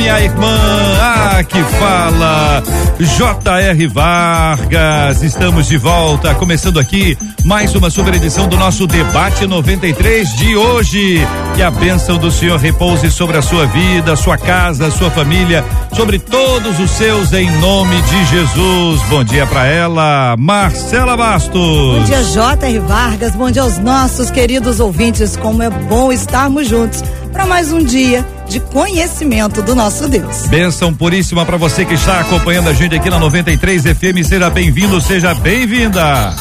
minha irmã. Ah, que fala. J.R. Vargas. Estamos de volta, começando aqui mais uma super edição do nosso debate 93 de hoje. Que a bênção do Senhor repouse sobre a sua vida, sua casa, sua família, sobre todos os seus em nome de Jesus. Bom dia para ela, Marcela Bastos. Bom dia, J.R. Vargas. Bom dia aos nossos queridos ouvintes. Como é bom estarmos juntos para mais um dia de conhecimento do nosso Deus. Bênção puríssima para você que está acompanhando a gente aqui na 93 FM. Seja bem-vindo, seja bem-vinda.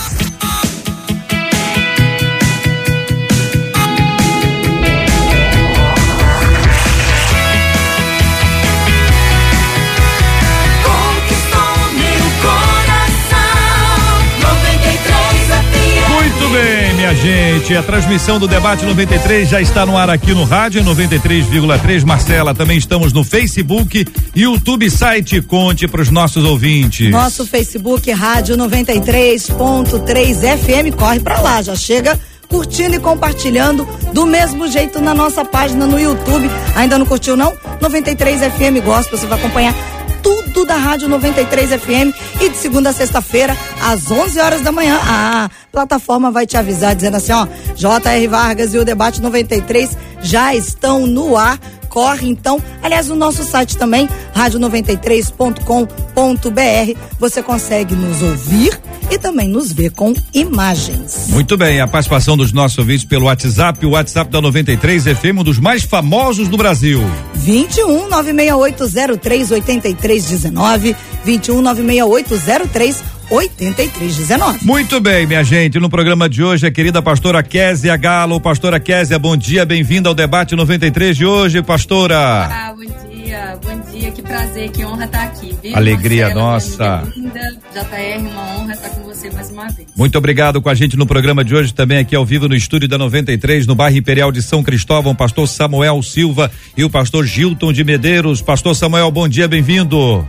Minha gente. A transmissão do debate 93 já está no ar aqui no rádio 93,3. Marcela, também estamos no Facebook, YouTube, site. Conte para os nossos ouvintes. Nosso Facebook Rádio 93.3 FM corre para lá, já chega curtindo e compartilhando do mesmo jeito na nossa página no YouTube. Ainda não curtiu não? 93 FM Gospel, você vai acompanhar tudo da Rádio 93 FM e de segunda a sexta-feira às 11 horas da manhã. A plataforma vai te avisar dizendo assim, ó, J.R. Vargas e o debate 93 já estão no ar. Corre então, aliás, o nosso site também, rádio93.com.br, você consegue nos ouvir e também nos ver com imagens. Muito bem, a participação dos nossos ouvintes pelo WhatsApp, o WhatsApp da 93 FM, um dos mais famosos do Brasil. 21 96803 8319 21 96803 8319. Muito bem, minha gente. No programa de hoje, a querida pastora Késia Galo. Pastora Késia, bom dia, bem-vinda ao debate 93 de hoje, pastora. Ah, bom dia, bom dia, que prazer, que honra estar aqui, viu? Alegria Marcela, nossa. linda, JR, uma honra estar com você mais uma vez. Muito obrigado com a gente no programa de hoje, também aqui ao vivo no estúdio da 93, no bairro Imperial de São Cristóvão, pastor Samuel Silva e o pastor Gilton de Medeiros. Pastor Samuel, bom dia, bem-vindo.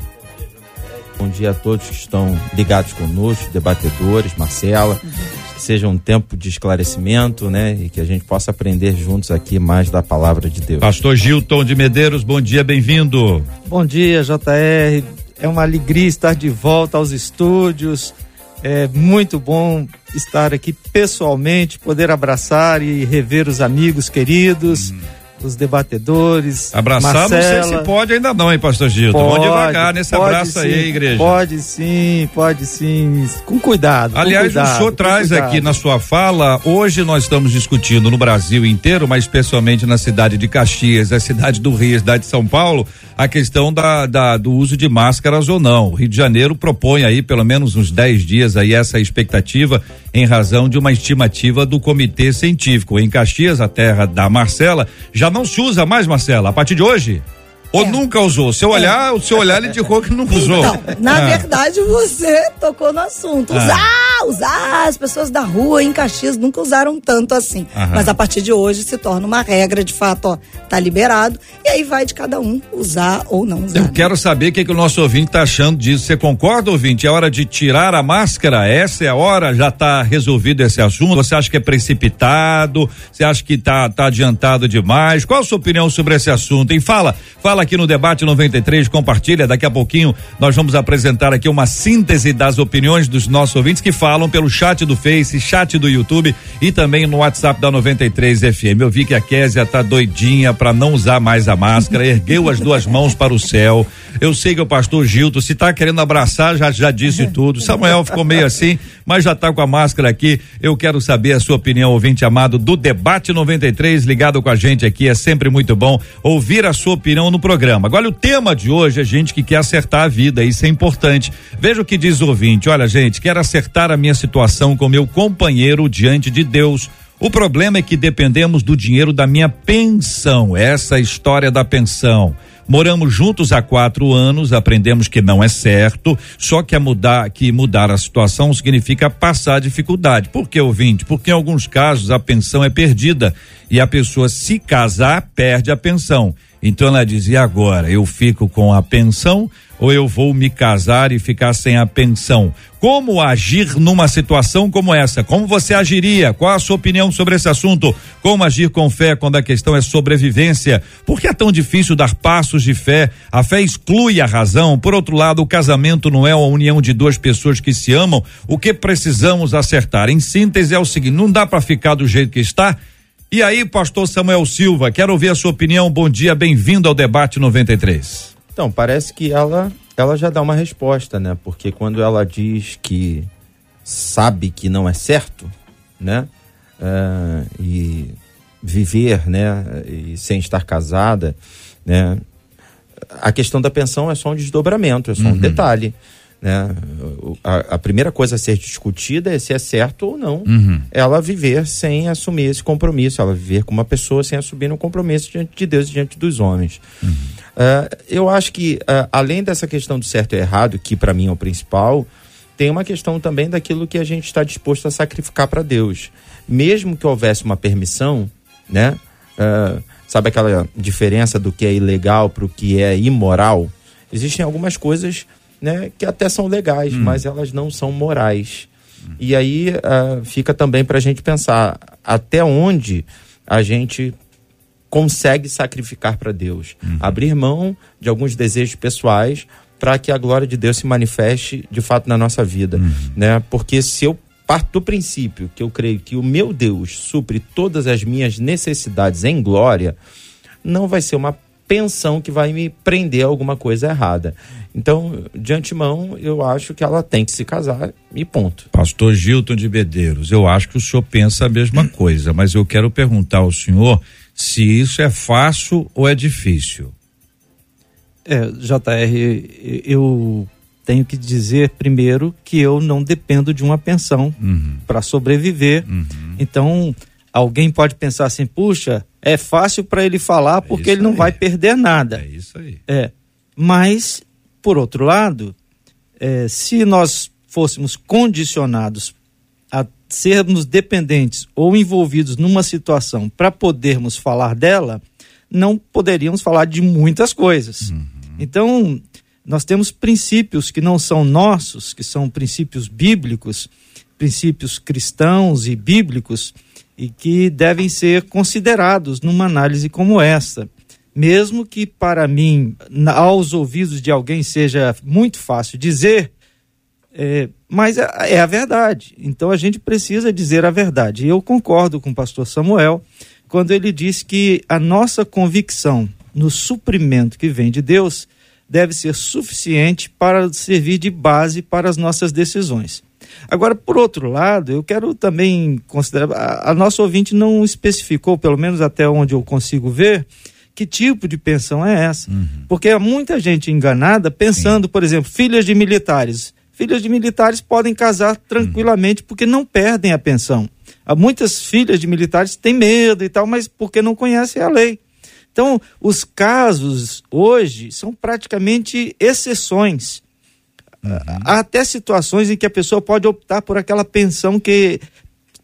Bom dia a todos que estão ligados conosco, debatedores, Marcela. Que seja um tempo de esclarecimento, né? E que a gente possa aprender juntos aqui mais da palavra de Deus. Pastor Gilton de Medeiros, bom dia, bem-vindo. Bom dia, JR. É uma alegria estar de volta aos estúdios. É muito bom estar aqui pessoalmente, poder abraçar e rever os amigos queridos, os debatedores. Abraçar, não sei se pode ainda não, hein, pastor Gilton? Vamos devagar nesse abraço aí, sim, igreja. Pode sim, pode sim. Com cuidado. com Aliás, cuidado, o senhor com traz cuidado. aqui na sua fala, hoje nós estamos discutindo no Brasil inteiro, mas especialmente na cidade de Caxias, a cidade do Rio, a cidade de São Paulo, a questão da, da- do uso de máscaras ou não. O Rio de Janeiro propõe aí pelo menos uns 10 dias aí essa expectativa em razão de uma estimativa do comitê científico. Em Caxias, a terra da Marcela, já não se usa mais, Marcela, a partir de hoje? Ou É. nunca usou? Se eu olhar, o seu olhar ele indicou que nunca usou. Então, na Ah. verdade, você tocou no assunto. Ah. Usar, usar. As pessoas da rua em Caxias nunca usaram tanto assim. Aham. Mas a partir de hoje se torna uma regra, de fato, ó, tá liberado. E aí vai de cada um usar ou não usar. Eu né? quero saber o que, que o nosso ouvinte está achando disso. Você concorda, ouvinte? É hora de tirar a máscara? Essa é a hora? Já está resolvido esse assunto? Você acha que é precipitado? Você acha que tá, tá adiantado demais? Qual a sua opinião sobre esse assunto? Hein? Fala, fala aqui no debate 93, compartilha. Daqui a pouquinho nós vamos apresentar aqui uma síntese das opiniões dos nossos ouvintes que falam pelo chat do Face, chat do YouTube e também no WhatsApp da 93 FM. Eu vi que a Késia tá doidinha para não usar mais a máscara, ergueu as duas mãos para o céu. Eu sei que o pastor Gilton, se tá querendo abraçar, já já disse tudo. Samuel ficou meio assim, mas já tá com a máscara aqui. Eu quero saber a sua opinião, ouvinte amado, do debate 93, ligado com a gente aqui. É sempre muito bom ouvir a sua opinião no programa. Agora, o tema de hoje é gente que quer acertar a vida, isso é importante. Veja o que diz o ouvinte. Olha, gente, quero acertar a minha situação com meu companheiro diante de Deus. O problema é que dependemos do dinheiro da minha pensão. Essa é história da pensão. Moramos juntos há quatro anos, aprendemos que não é certo, só que a mudar, que mudar a situação significa passar dificuldade. Por que, ouvinte? Porque em alguns casos a pensão é perdida e a pessoa se casar perde a pensão. Então ela dizia agora, eu fico com a pensão ou eu vou me casar e ficar sem a pensão? Como agir numa situação como essa? Como você agiria? Qual a sua opinião sobre esse assunto? Como agir com fé quando a questão é sobrevivência? Por que é tão difícil dar passos de fé? A fé exclui a razão. Por outro lado, o casamento não é a união de duas pessoas que se amam. O que precisamos acertar? Em síntese, é o seguinte: não dá para ficar do jeito que está. E aí, pastor Samuel Silva, quero ouvir a sua opinião. Bom dia, bem-vindo ao debate 93. Então, parece que ela, ela já dá uma resposta, né? Porque quando ela diz que sabe que não é certo, né? Ah, e viver, né? E sem estar casada, né? A questão da pensão é só um desdobramento, é só um detalhe. Né? A, a primeira coisa a ser discutida é se é certo ou não ela viver sem assumir esse compromisso, ela viver com uma pessoa sem assumir um compromisso diante de Deus e diante dos homens. Ah, eu acho que, ah, além dessa questão do certo e errado, que para mim é o principal, tem uma questão também daquilo que a gente está disposto a sacrificar para Deus. Mesmo que houvesse uma permissão, né? Ah, sabe aquela diferença do que é ilegal para o que é imoral? Existem algumas coisas né, que até são legais, mas elas não são morais. E aí ah, fica também para a gente pensar até onde a gente consegue sacrificar para Deus, abrir mão de alguns desejos pessoais para que a glória de Deus se manifeste de fato na nossa vida, né? Porque se eu parto do princípio que eu creio que o meu Deus supre todas as minhas necessidades em glória, não vai ser uma pensão que vai me prender a alguma coisa errada. Então, de antemão, eu acho que ela tem que se casar e ponto. Pastor Gilton de Bedeiros, eu acho que o senhor pensa a mesma coisa, mas eu quero perguntar ao senhor se isso é fácil ou é difícil. É, JR, eu tenho que dizer primeiro que eu não dependo de uma pensão Uhum. para sobreviver. Então, alguém pode pensar assim: puxa, é fácil para ele falar porque isso ele não aí. vai perder nada. É isso aí. É. Mas, por outro lado, é, se nós fôssemos condicionados a sermos dependentes ou envolvidos numa situação para podermos falar dela, não poderíamos falar de muitas coisas. Então, nós temos princípios que não são nossos, que são princípios bíblicos, princípios cristãos e bíblicos, e que devem ser considerados numa análise como essa. Mesmo que para mim, aos ouvidos de alguém, seja muito fácil dizer, é, mas é, é a verdade. Então a gente precisa dizer a verdade. Eu concordo com o pastor Samuel quando ele diz que a nossa convicção no suprimento que vem de Deus deve ser suficiente para servir de base para as nossas decisões. Agora, por outro lado, eu quero também considerar. A, a nossa ouvinte não especificou, pelo menos até onde eu consigo ver, que tipo de pensão é essa. Porque há muita gente enganada pensando, por exemplo, filhas de militares. Filhas de militares podem casar tranquilamente porque não perdem a pensão. Há muitas filhas de militares têm medo e tal, mas porque não conhecem a lei. Então, os casos hoje são praticamente exceções. Há até situações em que a pessoa pode optar por aquela pensão que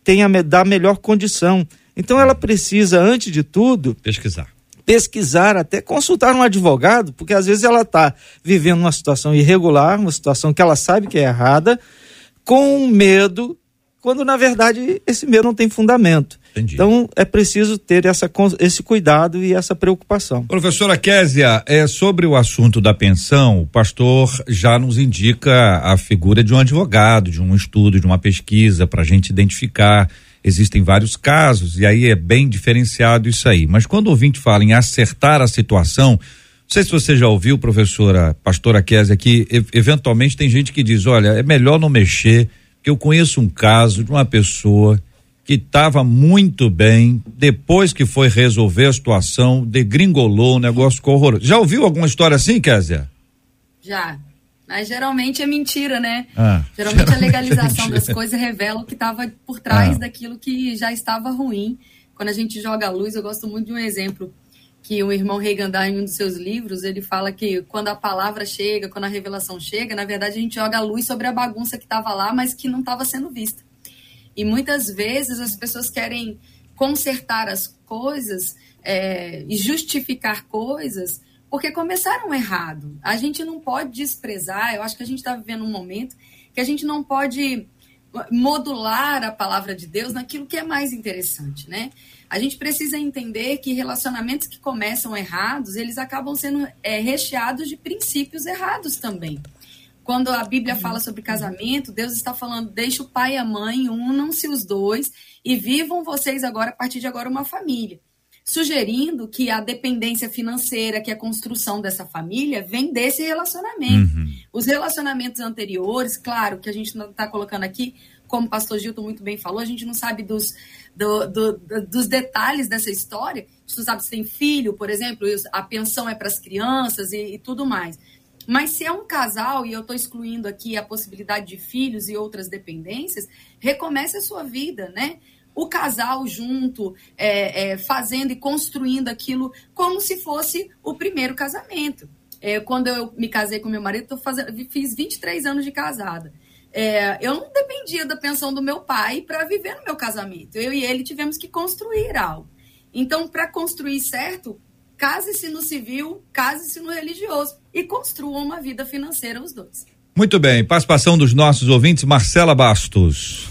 tenha dá melhor condição. Então, ela precisa, antes de tudo, Pesquisar. pesquisar, até consultar um advogado, porque às vezes ela está vivendo uma situação irregular, uma situação que ela sabe que é errada, com medo, quando na verdade esse medo não tem fundamento. Entendi. Então é preciso ter essa, esse cuidado e essa preocupação. Professora Késia, é sobre o assunto da pensão, o pastor já nos indica a figura de um advogado, de um estudo, de uma pesquisa para a gente identificar. Existem vários casos e aí é bem diferenciado isso aí. Mas quando o ouvinte fala em acertar a situação, não sei se você já ouviu, professora, pastora Késia, que eventualmente tem gente que diz, olha, é melhor não mexer, eu conheço um caso de uma pessoa que estava muito bem, depois que foi resolver a situação, degringolou, o negócio ficou horroroso. Já ouviu alguma história assim, Kézia? Já. Mas geralmente é mentira, né? Ah, geralmente, geralmente a legalização é das coisas revela o que estava por trás Ah. daquilo que já estava ruim. Quando a gente joga a luz, eu gosto muito de um exemplo que o irmão Reagan dá em um dos seus livros, ele fala que quando a palavra chega, quando a revelação chega, na verdade a gente joga a luz sobre a bagunça que estava lá, mas que não estava sendo vista. E muitas vezes as pessoas querem consertar as coisas é, e justificar coisas porque começaram errado. A gente não pode desprezar, eu acho que a gente está vivendo um momento que a gente não pode modular a palavra de Deus naquilo que é mais interessante, né? A gente precisa entender que relacionamentos que começam errados, eles acabam sendo é, recheados de princípios errados também. Quando a Bíblia Uhum. fala sobre casamento, Deus está falando: deixa o pai e a mãe, unam-se os dois e vivam vocês agora, a partir de agora, uma família. Sugerindo que a dependência financeira, que a construção dessa família, vem desse relacionamento. Os relacionamentos anteriores, claro, que a gente não está colocando aqui, como o pastor Gilton muito bem falou, a gente não sabe dos, do- do- do- dos detalhes dessa história. Não sabe se tem filho, por exemplo, a pensão é para as crianças e, e tudo mais. Mas se é um casal, e eu estou excluindo aqui a possibilidade de filhos e outras dependências, recomece a sua vida, né? O casal junto, é, é, fazendo e construindo aquilo como se fosse o primeiro casamento. É, quando eu me casei com meu marido, tô fazendo, fiz 23 anos de casada. É, eu não dependia da pensão do meu pai para viver no meu casamento. Eu e ele tivemos que construir algo. Então, para construir certo, case-se no civil, case-se no religioso e construam uma vida financeira os dois. Muito bem, participação dos nossos ouvintes, Marcela Bastos.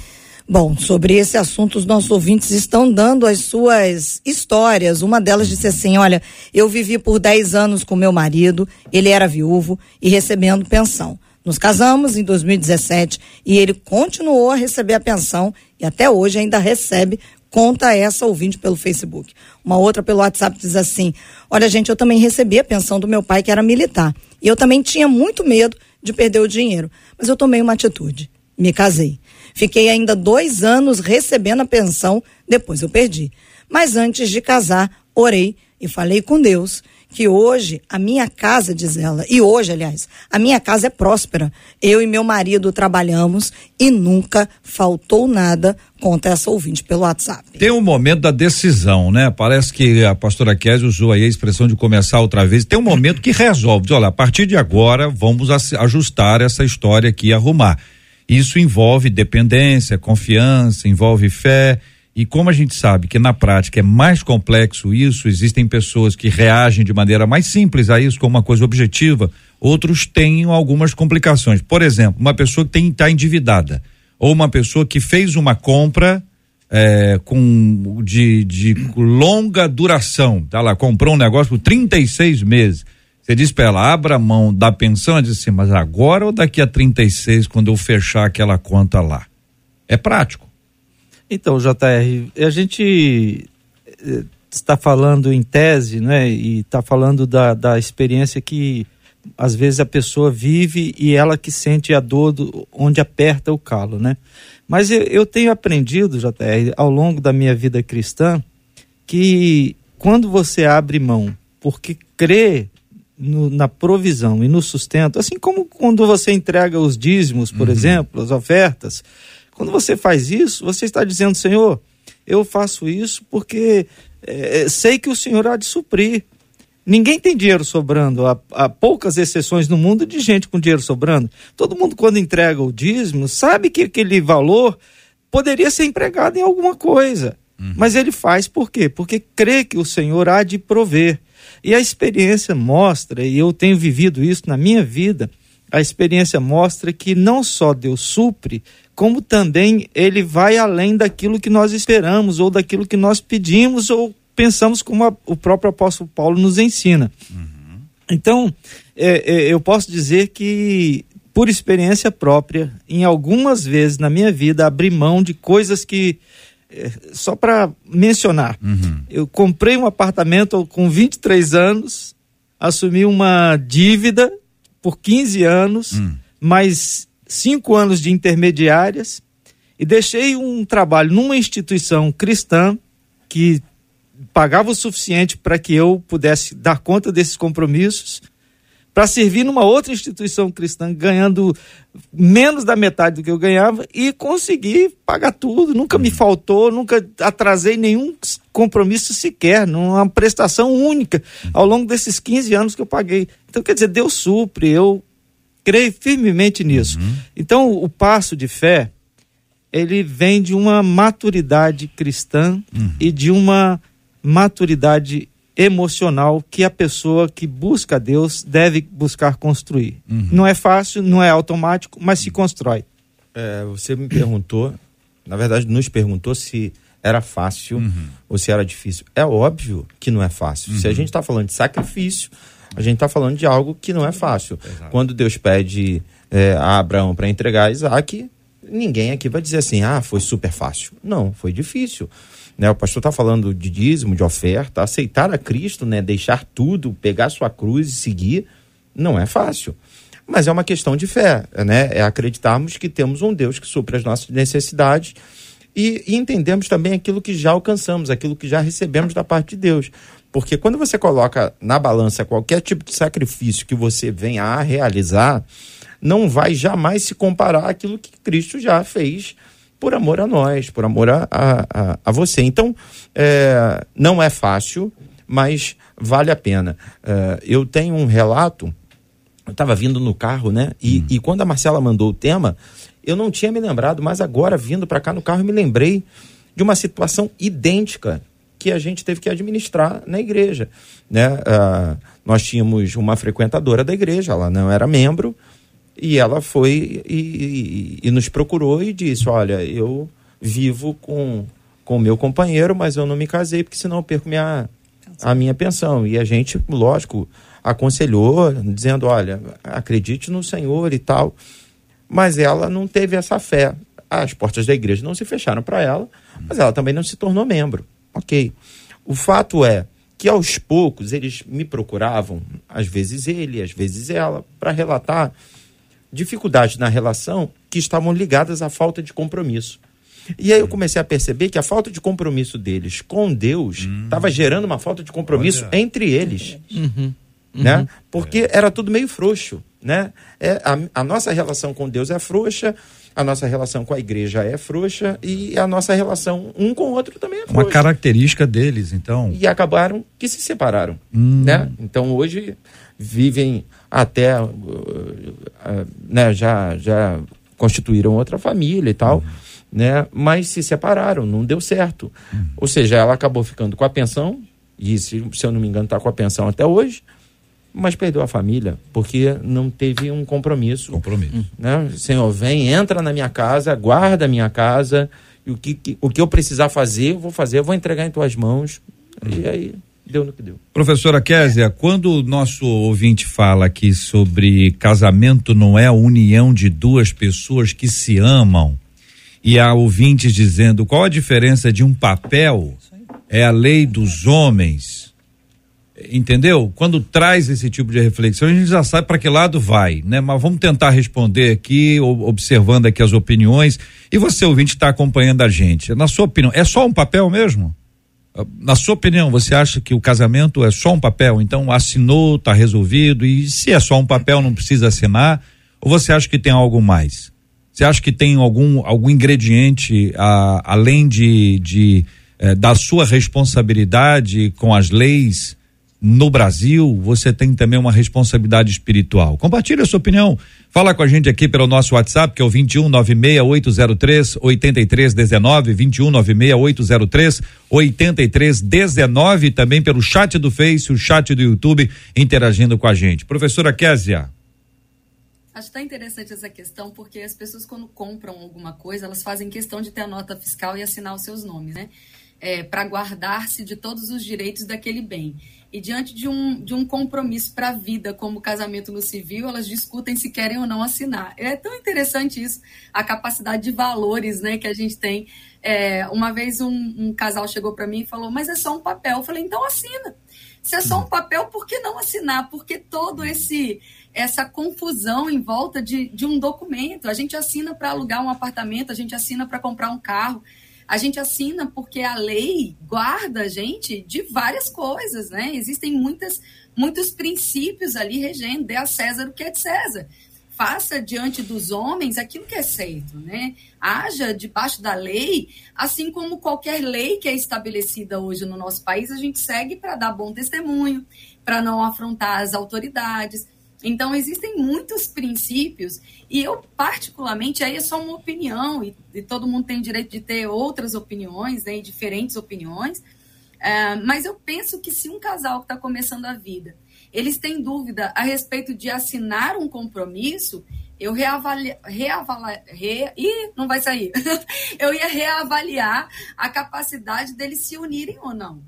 Bom, sobre esse assunto, os nossos ouvintes estão dando as suas histórias. Uma delas disse assim: Olha, eu vivi por 10 anos com meu marido, ele era viúvo e recebendo pensão. Nos casamos em 2017 e ele continuou a receber a pensão e até hoje ainda recebe. Conta essa ouvinte pelo Facebook. Uma outra pelo WhatsApp diz assim: Olha, gente, eu também recebi a pensão do meu pai, que era militar. E eu também tinha muito medo de perder o dinheiro. Mas eu tomei uma atitude. Me casei. Fiquei ainda dois anos recebendo a pensão, depois eu perdi. Mas antes de casar, orei e falei com Deus que hoje a minha casa, diz ela, e hoje, aliás, a minha casa é próspera. Eu e meu marido trabalhamos e nunca faltou nada, conta essa ouvinte pelo WhatsApp. Tem um momento da decisão, né? Parece que a pastora Kézia usou aí a expressão de começar outra vez. Tem um momento que resolve. Diz, olha, a partir de agora vamos ajustar essa história aqui e arrumar. Isso envolve dependência, confiança, envolve fé. E como a gente sabe que na prática é mais complexo isso, existem pessoas que reagem de maneira mais simples a isso, como uma coisa objetiva, outros têm algumas complicações. Por exemplo, uma pessoa que está endividada, ou uma pessoa que fez uma compra é, com de, de longa duração, tá lá, comprou um negócio por 36 meses. Você diz para ela, abra mão da pensão, ela diz assim, mas agora ou daqui a 36, quando eu fechar aquela conta lá? É prático. Então, JR, a gente eh, está falando em tese, né? E está falando da, da experiência que às vezes a pessoa vive e ela que sente a dor do, onde aperta o calo, né? Mas eu, eu tenho aprendido, JR, ao longo da minha vida cristã, que quando você abre mão porque crê no- na provisão e no sustento, assim como quando você entrega os dízimos, por exemplo, as ofertas, quando você faz isso, você está dizendo, Senhor, eu faço isso porque eh, sei que o Senhor há de suprir. Ninguém tem dinheiro sobrando. Há, há poucas exceções no mundo de gente com dinheiro sobrando. Todo mundo, quando entrega o dízimo, sabe que aquele valor poderia ser empregado em alguma coisa. Mas ele faz por quê? Porque crê que o Senhor há de prover. E a experiência mostra, e eu tenho vivido isso na minha vida, a experiência mostra que não só Deus supre, como também ele vai além daquilo que nós esperamos, ou daquilo que nós pedimos, ou pensamos como a- o próprio apóstolo Paulo nos ensina. Então, é, é, eu posso dizer que, por experiência própria, em algumas vezes na minha vida, abri mão de coisas que. é, só para mencionar, eu comprei um apartamento com 23 anos, assumi uma dívida por 15 anos, mais cinco anos de intermediárias, e deixei um trabalho numa instituição cristã que pagava o suficiente para que eu pudesse dar conta desses compromissos para servir numa outra instituição cristã, ganhando menos da metade do que eu ganhava e consegui pagar tudo. Nunca me faltou, nunca atrasei nenhum compromisso sequer, numa prestação única ao longo desses 15 anos que eu paguei. Então, quer dizer, Deus supre, eu creio firmemente nisso. Então, o passo de fé, ele vem de uma maturidade cristã e de uma maturidade emocional que a pessoa que busca Deus deve buscar construir. Não é fácil, não é automático, mas se constrói. É, você me perguntou, na verdade, nos perguntou se era fácil ou se era difícil. É óbvio que não é fácil. Se a gente está falando de sacrifício, a gente está falando de algo que não é fácil. Quando Deus pede é, a Abraão para entregar Isaac, ninguém aqui vai dizer assim, ah, foi super fácil. Não, foi difícil. Né, o pastor está falando de dízimo, de oferta, aceitar a Cristo, né, deixar tudo, pegar sua cruz e seguir, não é fácil. Mas é uma questão de fé, né? É acreditarmos que temos um Deus que supre as nossas necessidades e, e entendemos também aquilo que já alcançamos, aquilo que já recebemos da parte de Deus. Porque quando você coloca na balança qualquer tipo de sacrifício que você venha a realizar, não vai jamais se comparar àquilo que Cristo já fez por amor a nós, por amor a, a, a- você. Então, é, não é fácil, mas vale a pena. É, eu tenho um relato, eu estava vindo no carro, né? E, e quando a Marcela mandou o tema, eu não tinha me lembrado, mas agora, vindo para cá no carro, me lembrei de uma situação idêntica que a gente teve que administrar na igreja. Né? Ah, nós tínhamos uma frequentadora da igreja, ela não era membro, e ela foi e, e- e nos procurou e disse: Olha, eu vivo com com o meu companheiro, mas eu não me casei, porque senão eu perco minha, a minha pensão. E a gente, lógico, aconselhou, dizendo: Olha, acredite no Senhor e tal. Mas ela não teve essa fé. As portas da igreja não se fecharam para ela, mas ela também não se tornou membro. Ok. O fato é que aos poucos eles me procuravam, às vezes ele, às vezes ela, para relatar dificuldades na relação que estavam ligadas à falta de compromisso. E aí eu comecei a perceber que a falta de compromisso deles com Deus estava gerando uma falta de compromisso Olha. entre eles. Né? Porque era tudo meio frouxo. Né? É, a, a nossa relação com Deus é frouxa, a nossa relação com a igreja é frouxa e a nossa relação um com o outro também é Uma frouxa característica deles, então. e acabaram que se separaram, Hum. né? Então hoje vivem até, uh, uh, né? Já já constituíram outra família e tal, né? Mas se separaram, não deu certo. Ou seja, ela acabou ficando com a pensão e se, se eu não me engano está com a pensão até hoje, mas perdeu a família porque não teve um compromisso Compromisso. né? Senhor, vem, entra na minha casa, guarda a minha casa, e o que, o que eu precisar fazer, eu vou fazer, eu vou entregar em tuas mãos. E aí, deu no que deu. Professora Késia, quando o nosso ouvinte fala aqui sobre casamento não é a união de duas pessoas que se amam, e há ouvintes dizendo qual a diferença de um papel, é a lei dos homens. Entendeu? Quando traz esse tipo de reflexão, a gente já sabe para que lado vai, né? Mas vamos tentar responder aqui, observando aqui as opiniões. E você, ouvinte, está acompanhando a gente. Na sua opinião, é só um papel mesmo? Na sua opinião, você acha que o casamento é só um papel? Então assinou, está resolvido, e se é só um papel, não precisa assinar? Ou você acha que tem algo mais? Você acha que tem algum, algum ingrediente a- além de, de eh, da sua responsabilidade com as leis no Brasil? Você tem também uma responsabilidade espiritual. Compartilhe a sua opinião. Fala com a gente aqui pelo nosso WhatsApp, que é o 21 96803 8319, 21 96803 8319, também pelo chat do Face, o chat do YouTube, interagindo com a gente. Professora Késia. Acho tão interessante essa questão, porque as pessoas, quando compram alguma coisa, elas fazem questão de ter a nota fiscal e assinar os seus nomes, né? Para guardar-se de todos os direitos daquele bem. E diante de um, de um compromisso para a vida, como o casamento no civil, elas discutem se querem ou não assinar. É tão interessante isso, a capacidade de valores né, que a gente tem. É, uma vez um, um casal chegou para mim e falou: Mas é só um papel. Eu falei: Então assina. Se é só um papel, por que não assinar? Porque todo esse essa confusão em volta de, de um documento. A gente assina para alugar um apartamento, a gente assina para comprar um carro. A gente assina porque a lei guarda a gente de várias coisas, né? Existem muitas, muitos princípios ali regendo, dê a César o que é de César. Faça diante dos homens aquilo que é certo, né? Haja debaixo da lei, assim como qualquer lei que é estabelecida hoje no nosso país, a gente segue para dar bom testemunho, para não afrontar as autoridades. Então, existem muitos princípios, e eu, particularmente, aí é só uma opinião, e, e todo mundo tem direito de ter outras opiniões, né, diferentes opiniões, é, mas eu penso que se um casal que está começando a vida, eles têm dúvida a respeito de assinar um compromisso, eu reavaliar, reavaliar, re, ih, não vai sair, eu ia reavaliar a capacidade deles se unirem ou não.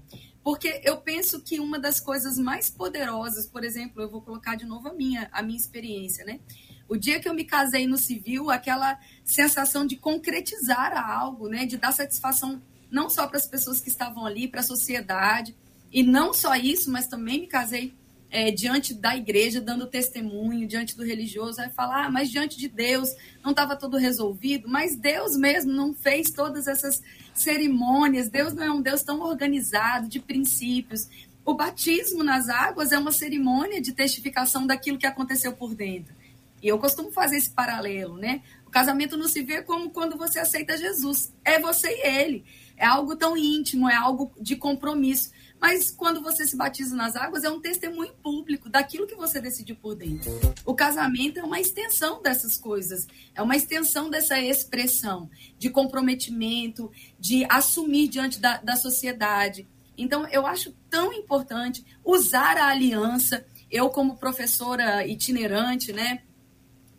Porque eu penso que uma das coisas mais poderosas, por exemplo, eu vou colocar de novo a minha, a minha experiência, né? O dia que eu me casei no civil, aquela sensação de concretizar algo, né? De dar satisfação não só para as pessoas que estavam ali, para a sociedade. E não só isso, mas também me casei é, diante da igreja, dando testemunho, diante do religioso, vai falar, ah, mas diante de Deus não estava tudo resolvido, mas Deus mesmo não fez todas essas cerimônias, Deus não é um Deus tão organizado, de princípios. O batismo nas águas é uma cerimônia de testificação daquilo que aconteceu por dentro. E eu costumo fazer esse paralelo, né? O casamento não se vê como quando você aceita Jesus. É você e ele. É algo tão íntimo, é algo de compromisso. Mas quando você se batiza nas águas, é um testemunho público daquilo que você decidiu por dentro. O casamento é uma extensão dessas coisas, é uma extensão dessa expressão de comprometimento, de assumir diante da, da sociedade. Então, eu acho tão importante usar a aliança. Eu, como professora itinerante, né,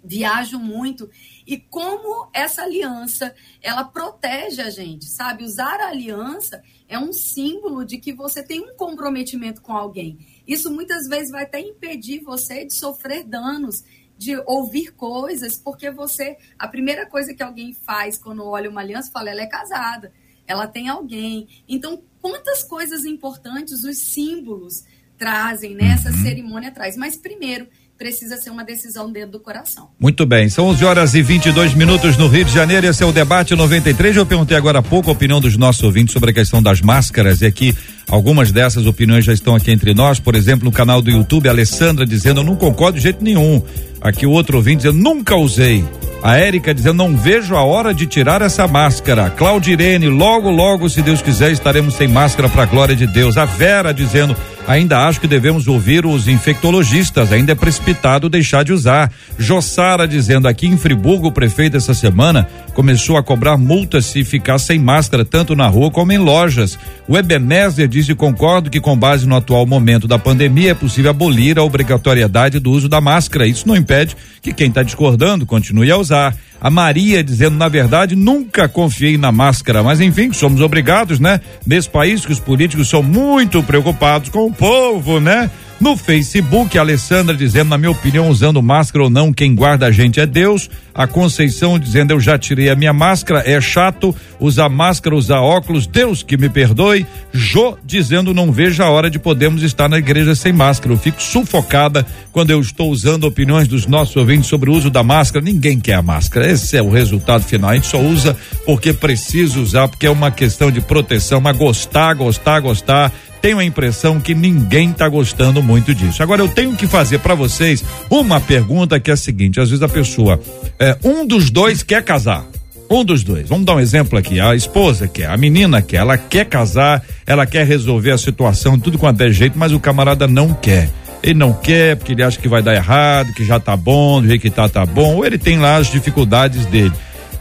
viajo muito e como essa aliança ela protege a gente, sabe? Usar a aliança é um símbolo de que você tem um comprometimento com alguém. Isso muitas vezes vai até impedir você de sofrer danos, de ouvir coisas, porque você a primeira coisa que alguém faz quando olha uma aliança fala ela é casada, ela tem alguém. Então, quantas coisas importantes os símbolos trazem nessa né? cerimônia traz. Mas primeiro precisa ser uma decisão dentro do coração. Muito bem, são 11 horas e 22 minutos no Rio de Janeiro. Esse é o debate 93. Eu perguntei agora há pouco a opinião dos nossos ouvintes sobre a questão das máscaras. E aqui algumas dessas opiniões já estão aqui entre nós. Por exemplo, no canal do YouTube, Alessandra dizendo: Eu não concordo de jeito nenhum. Aqui o outro ouvinte dizendo: Nunca usei. A Érica dizendo: Não vejo a hora de tirar essa máscara. Claudirene, logo, logo, se Deus quiser, estaremos sem máscara para a glória de Deus. A Vera dizendo: Ainda acho que devemos ouvir os infectologistas, ainda é precipitado deixar de usar. Jossara dizendo aqui em Friburgo, o prefeito essa semana começou a cobrar multas se ficar sem máscara, tanto na rua como em lojas. O Ebenezer disse: concordo que, com base no atual momento da pandemia, é possível abolir a obrigatoriedade do uso da máscara. Isso não impede que quem está discordando continue a usar. A Maria dizendo, na verdade, nunca confiei na máscara, mas enfim, somos obrigados, né? Nesse país que os políticos são muito preocupados com o povo, né? No Facebook, a Alessandra dizendo, na minha opinião, usando máscara ou não, quem guarda a gente é Deus. A Conceição dizendo, eu já tirei a minha máscara, é chato usar máscara, usar óculos, Deus que me perdoe. Jô dizendo, não vejo a hora de podermos estar na igreja sem máscara. Eu fico sufocada quando eu estou usando opiniões dos nossos ouvintes sobre o uso da máscara. Ninguém quer a máscara. Esse é o resultado final. A gente só usa porque precisa usar, porque é uma questão de proteção, mas gostar, gostar, gostar tenho a impressão que ninguém está gostando muito disso. Agora eu tenho que fazer para vocês uma pergunta que é a seguinte: às vezes a pessoa, é, um dos dois quer casar. Um dos dois. Vamos dar um exemplo aqui. A esposa quer, a menina quer, ela quer casar, ela quer resolver a situação, tudo quanto é jeito, mas o camarada não quer. Ele não quer porque ele acha que vai dar errado, que já tá bom, do jeito que tá, tá bom, ou ele tem lá as dificuldades dele.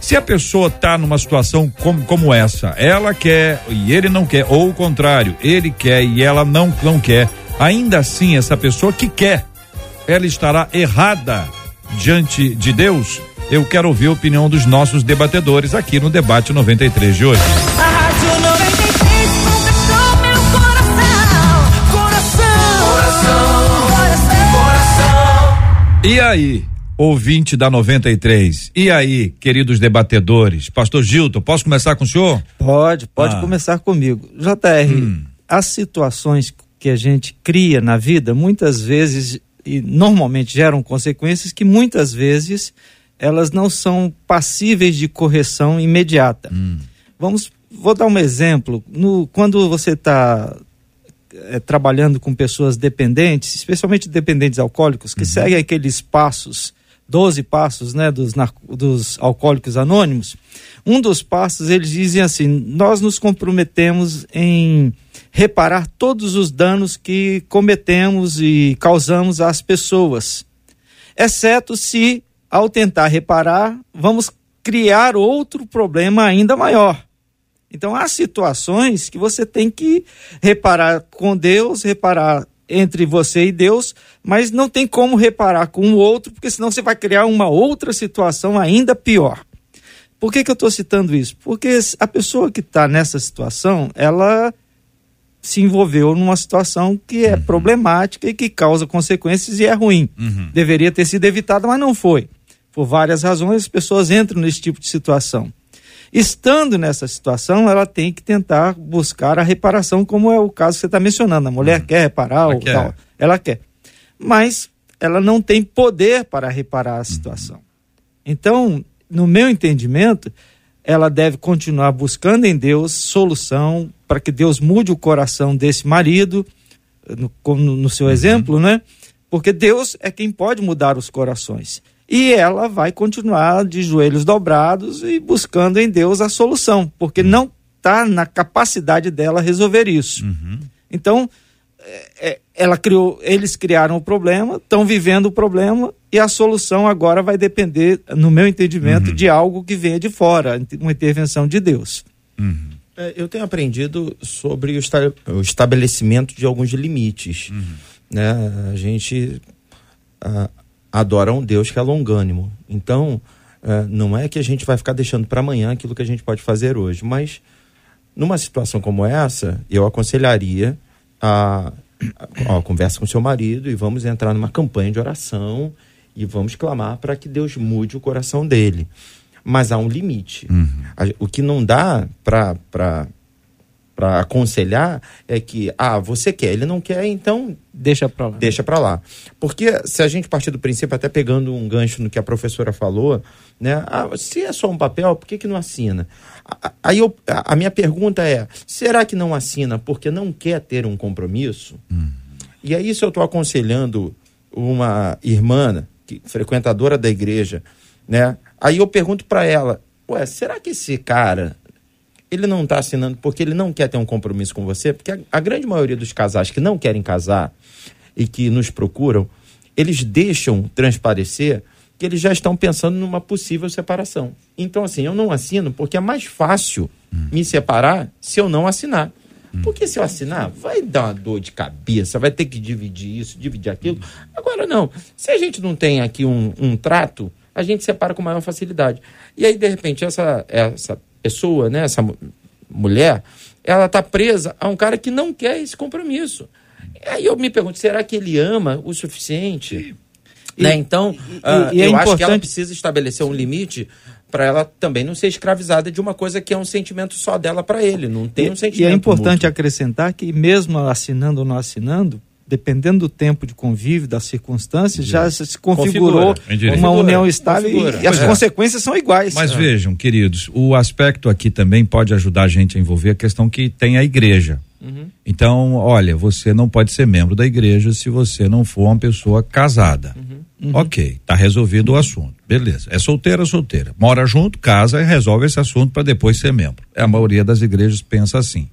Se a pessoa está numa situação como, como essa, ela quer e ele não quer, ou o contrário, ele quer e ela não, não quer, ainda assim, essa pessoa que quer, ela estará errada diante de Deus? Eu quero ouvir a opinião dos nossos debatedores aqui no Debate 93 de hoje. A Rádio 93 conquistou meu coração. Coração. Coração. Coração. E aí, ouvinte da 93? E aí, queridos debatedores? Pastor Gilton, posso começar com o senhor? Pode, pode Ah. começar comigo. JR, Hum. as situações que a gente cria na vida, muitas vezes, e normalmente geram consequências que muitas vezes elas não são passíveis de correção imediata. Vamos vou dar um exemplo. No, quando você está é, trabalhando com pessoas dependentes, especialmente dependentes alcoólicos, que seguem aqueles passos, 12 passos né, dos, dos alcoólicos anônimos, um dos passos eles dizem assim: nós nos comprometemos em reparar todos os danos que cometemos e causamos às pessoas, exceto se, ao tentar reparar, vamos criar outro problema ainda maior. Então há situações que você tem que reparar com Deus, reparar entre você e Deus, mas não tem como reparar com o outro, porque senão você vai criar uma outra situação ainda pior. Por que, que eu estou citando isso? Porque a pessoa que está nessa situação, ela se envolveu numa situação que é problemática e que causa consequências e é ruim. Deveria ter sido evitada, mas não foi. Por várias razões, as pessoas entram nesse tipo de situação. Estando nessa situação, ela tem que tentar buscar a reparação, como é o caso que você está mencionando. A mulher quer reparar Ela ou quer. tal. Ela quer. Mas ela não tem poder para reparar a situação. Então, no meu entendimento, ela deve continuar buscando em Deus solução para que Deus mude o coração desse marido, no, como no, seu exemplo, né? Porque Deus é quem pode mudar os corações. E ela vai continuar de joelhos dobrados e buscando em Deus a solução, porque não está na capacidade dela resolver isso. Então, é, é, ela criou, eles criaram o problema, estão vivendo o problema e a solução agora vai depender, no meu entendimento, de algo que venha de fora, uma intervenção de Deus. É, eu tenho aprendido sobre o, esta- o estabelecimento de alguns limites. Né? A gente adora um Deus que é longânimo. Então, ah, não é que a gente vai ficar deixando para amanhã aquilo que a gente pode fazer hoje, mas numa situação como essa, eu aconselharia a, a, ó, conversa com seu marido e vamos entrar numa campanha de oração e vamos clamar para que Deus mude o coração dele. Mas há um limite. A- O que não dá para para aconselhar é que ah você quer ele não quer então Deixa para lá. deixa para lá. Porque se a gente partir do princípio até pegando um gancho no que a professora falou né ah, se é só um papel por que que não assina? Aí eu, a minha pergunta é será que não assina porque não quer ter um compromisso? E aí se eu estou aconselhando uma irmã que frequentadora da igreja né aí eu pergunto para ela ué será que esse cara ele não está assinando porque ele não quer ter um compromisso com você, porque a, a grande maioria dos casais que não querem casar e que nos procuram, eles deixam transparecer que eles já estão pensando numa possível separação. Então, assim, eu não assino porque é mais fácil me separar se eu não assinar. Porque se eu assinar, vai dar uma dor de cabeça, vai ter que dividir isso, dividir aquilo. Agora, não. Se a gente não tem aqui um, um trato, a gente separa com maior facilidade. E aí, de repente, essa, essa pessoa, né, essa mu- mulher, ela está presa a um cara que não quer esse compromisso. Aí eu me pergunto, será que ele ama o suficiente? né? Então, ah, e é eu acho que ela importante- precisa estabelecer um limite para ela também não ser escravizada de uma coisa que é um sentimento só dela para ele, não tem um E- sentimento E é importante mútuo. acrescentar que, mesmo assinando ou não assinando, dependendo do tempo de convívio, das circunstâncias, já se configurou Configura. uma união estável Configura. e as é. consequências são iguais. Mas vejam, queridos, o aspecto aqui também pode ajudar a gente a envolver a questão que tem a igreja. Então, olha, você não pode ser membro da igreja se você não for uma pessoa casada. Ok, tá resolvido o assunto. Beleza. É solteira, solteira. Mora junto, casa e resolve esse assunto para depois ser membro. É, a maioria das igrejas pensa assim.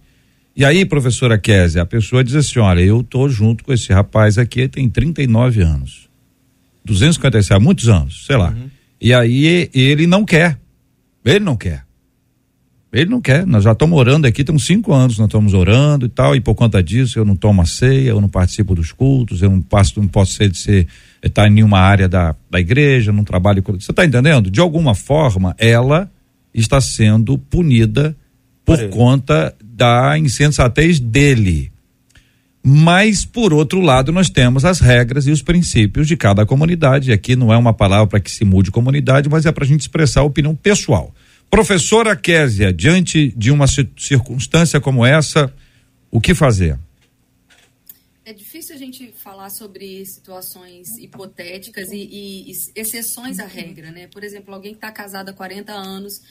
E aí, professora Kézia, a pessoa diz assim: olha, eu tô junto com esse rapaz aqui, ele tem 39 anos. 257, há muitos anos, sei lá. E aí ele não quer. Ele não quer. Ele não quer. Nós já estamos orando aqui, tem uns cinco anos nós estamos orando e tal, e por conta disso eu não tomo a ceia, eu não participo dos cultos, eu não passo, não posso ser de ser estar em nenhuma área da, da igreja, não trabalho com. Você está entendendo? De alguma forma, ela está sendo punida por conta da insensatez dele. Mas, por outro lado, nós temos as regras e os princípios de cada comunidade. Aqui não é uma palavra para que se mude comunidade, mas é para a gente expressar a opinião pessoal. Professora Késia, diante de uma ci- circunstância como essa, o que fazer? É difícil a gente falar sobre situações hipotéticas e, e- exceções à regra, né? Por exemplo, alguém que está casado há 40 anos,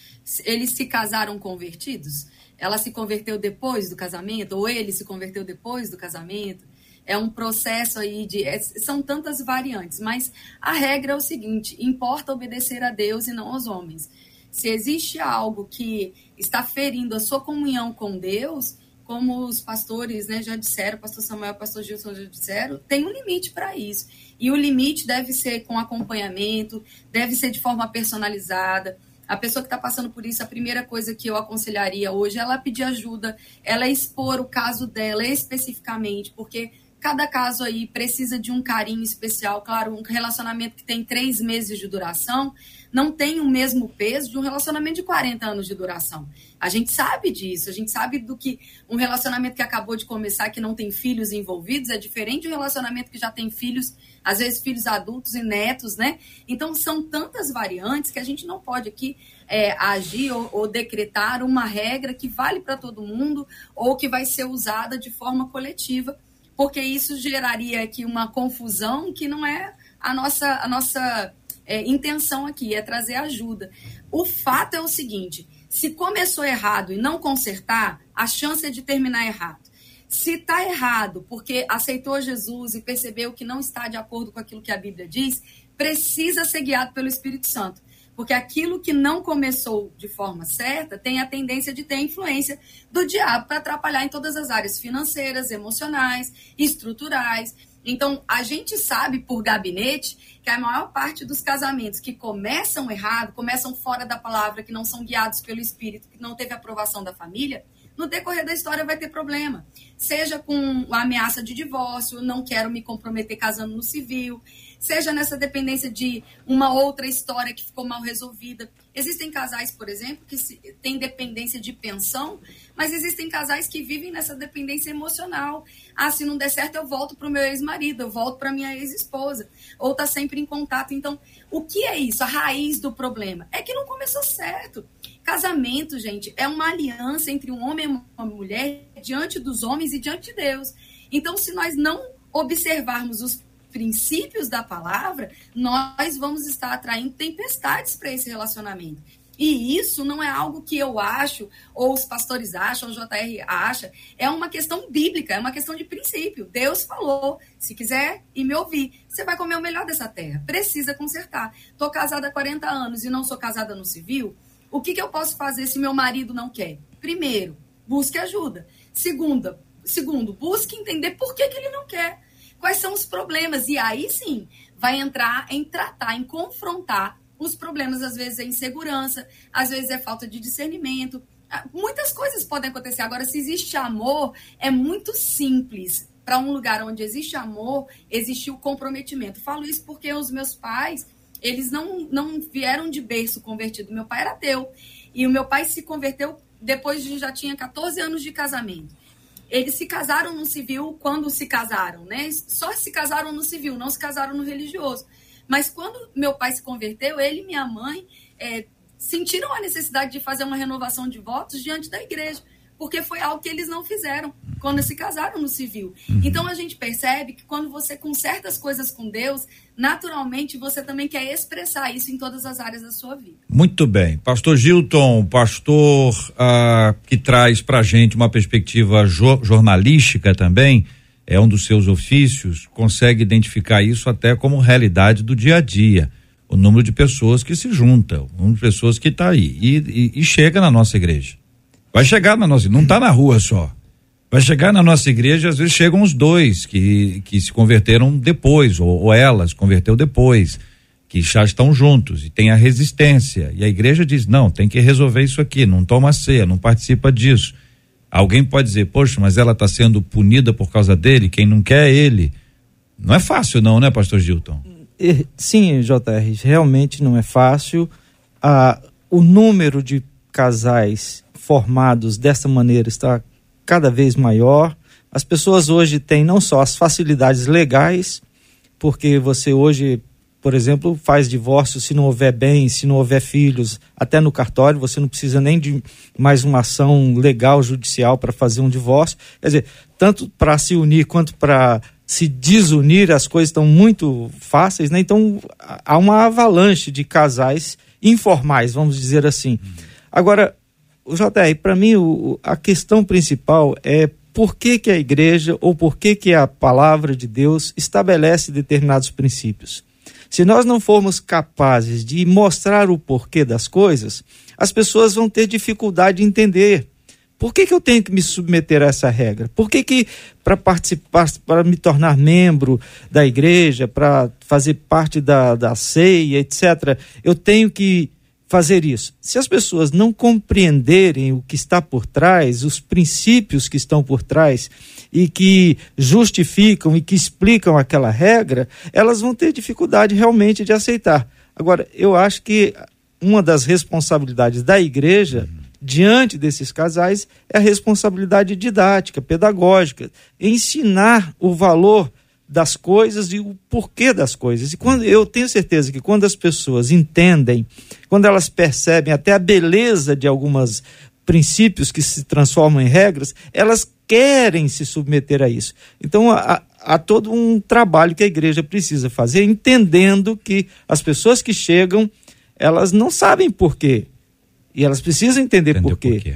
eles se casaram convertidos? Ela se converteu depois do casamento? Ou ele se converteu depois do casamento? É um processo aí de. é- são tantas variantes, mas a regra é o seguinte: importa obedecer a Deus e não aos homens. Se existe algo que está ferindo a sua comunhão com Deus, como os pastores né, já disseram, pastor Samuel, pastor Gilson já disseram, tem um limite para isso. E o limite deve ser com acompanhamento, deve ser de forma personalizada. A pessoa que está passando por isso, a primeira coisa que eu aconselharia hoje é ela pedir ajuda, ela expor o caso dela especificamente, porque cada caso aí precisa de um carinho especial. Claro, um relacionamento que tem três meses de duração não tem o mesmo peso de um relacionamento de 40 anos de duração. A gente sabe disso, a gente sabe do que um relacionamento que acabou de começar, que não tem filhos envolvidos, é diferente de um relacionamento que já tem filhos, às vezes filhos adultos e netos, né? Então são tantas variantes que a gente não pode aqui é, agir ou, ou decretar uma regra que vale para todo mundo ou que vai ser usada de forma coletiva, porque isso geraria aqui uma confusão que não é a nossa, a nossa é, intenção aqui, é trazer ajuda. O fato é o seguinte: se começou errado e não consertar, a chance é de terminar errado. Se está errado porque aceitou Jesus e percebeu que não está de acordo com aquilo que a Bíblia diz, precisa ser guiado pelo Espírito Santo. Porque aquilo que não começou de forma certa tem a tendência de ter influência do diabo para atrapalhar em todas as áreas financeiras, emocionais, estruturais. Então, a gente sabe por gabinete que a maior parte dos casamentos que começam errado, começam fora da palavra, que não são guiados pelo Espírito, que não teve aprovação da família, no decorrer da história vai ter problema. Seja com a ameaça de divórcio, não quero me comprometer casando no civil, seja nessa dependência de uma outra história que ficou mal resolvida. Existem casais, por exemplo, que têm dependência de pensão, mas existem casais que vivem nessa dependência emocional. Ah, se não der certo, eu volto para o meu ex-marido, eu volto para minha ex-esposa, ou tá sempre em contato. Então, o que é isso? A raiz do problema é que não começou certo. Casamento, gente, é uma aliança entre um homem e uma mulher diante dos homens e diante de Deus. Então, se nós não observarmos os princípios da palavra, nós vamos estar atraindo tempestades para esse relacionamento. E isso não é algo que eu acho, ou os pastores acham, ou o JR acha. É uma questão bíblica, é uma questão de princípio. Deus falou: se quiser e me ouvir, você vai comer o melhor dessa terra. Precisa consertar. Estou casada há 40 anos e não sou casada no civil. O que, que eu posso fazer se meu marido não quer? Primeiro, busque ajuda. Segunda, segundo, busque entender por que, que ele não quer. Quais são os problemas? E aí sim, vai entrar em tratar, em confrontar os problemas. Às vezes é insegurança, às vezes é falta de discernimento. Ah, Muitas coisas podem acontecer. Agora, se existe amor, é muito simples. Para um lugar onde existe amor, existe o comprometimento. Falo isso porque os meus pais, eles não, não vieram de berço convertido. Meu pai era ateu. E o meu pai se converteu depois de já tinha 14 anos de casamento. Eles se casaram no civil quando se casaram, né? Só se casaram no civil, não se casaram no religioso. Mas quando meu pai se converteu, ele e minha mãe é, sentiram a necessidade de fazer uma renovação de votos diante da igreja, porque foi algo que eles não fizeram quando se casaram no civil. Então a gente percebe que quando você conserta as coisas com Deus, naturalmente você também quer expressar isso em todas as áreas da sua vida. Muito bem. Pastor Gilton, pastor ah, que traz pra gente uma perspectiva jo- jornalística também, é um dos seus ofícios, consegue identificar isso até como realidade do dia a dia. O número de pessoas que se juntam, o número de pessoas que está aí e, e- e chega na nossa igreja. Vai chegar na nossa, não está na rua só. Vai chegar na nossa igreja, às vezes chegam os dois que, que se converteram depois, ou, ou ela se converteu depois, que já estão juntos e tem a resistência. E a igreja diz: não, tem que resolver isso aqui, não toma ceia, não participa disso. Alguém pode dizer, poxa, mas ela está sendo punida por causa dele, quem não quer é ele. Não é fácil, não, né, pastor Gilton? Sim, JR, realmente não é fácil. Ah, o número de casais formados dessa maneira está cada vez maior. As pessoas hoje têm não só as facilidades legais, porque você hoje, por exemplo, faz divórcio se não houver bens, se não houver filhos, até no cartório, você não precisa nem de mais uma ação legal judicial para fazer um divórcio. Quer dizer, tanto para se unir quanto para se desunir, as coisas estão muito fáceis, né? Então há uma avalanche de casais informais, vamos dizer assim. Agora, o JR, para mim, o, a questão principal é por que, que a igreja ou por que, que a palavra de Deus estabelece determinados princípios. Se nós não formos capazes de mostrar o porquê das coisas, as pessoas vão ter dificuldade de entender. Por que, que eu tenho que me submeter a essa regra? Por que, que para participar, para me tornar membro da igreja, para fazer parte da, da ceia, etc., eu tenho que fazer isso? Se as pessoas não compreenderem o que está por trás, os princípios que estão por trás e que justificam e que explicam aquela regra, elas vão ter dificuldade realmente de aceitar. Agora, eu acho que uma das responsabilidades da igreja diante desses casais é a responsabilidade didática, pedagógica, ensinar o valor das coisas e o porquê das coisas. E quando eu tenho certeza que quando as pessoas entendem, quando elas percebem até a beleza de alguns princípios que se transformam em regras, elas querem se submeter a isso. Então há, há todo um trabalho que a igreja precisa fazer, entendendo que as pessoas que chegam, elas não sabem porquê. E elas precisam entender Entendeu por quê por quê?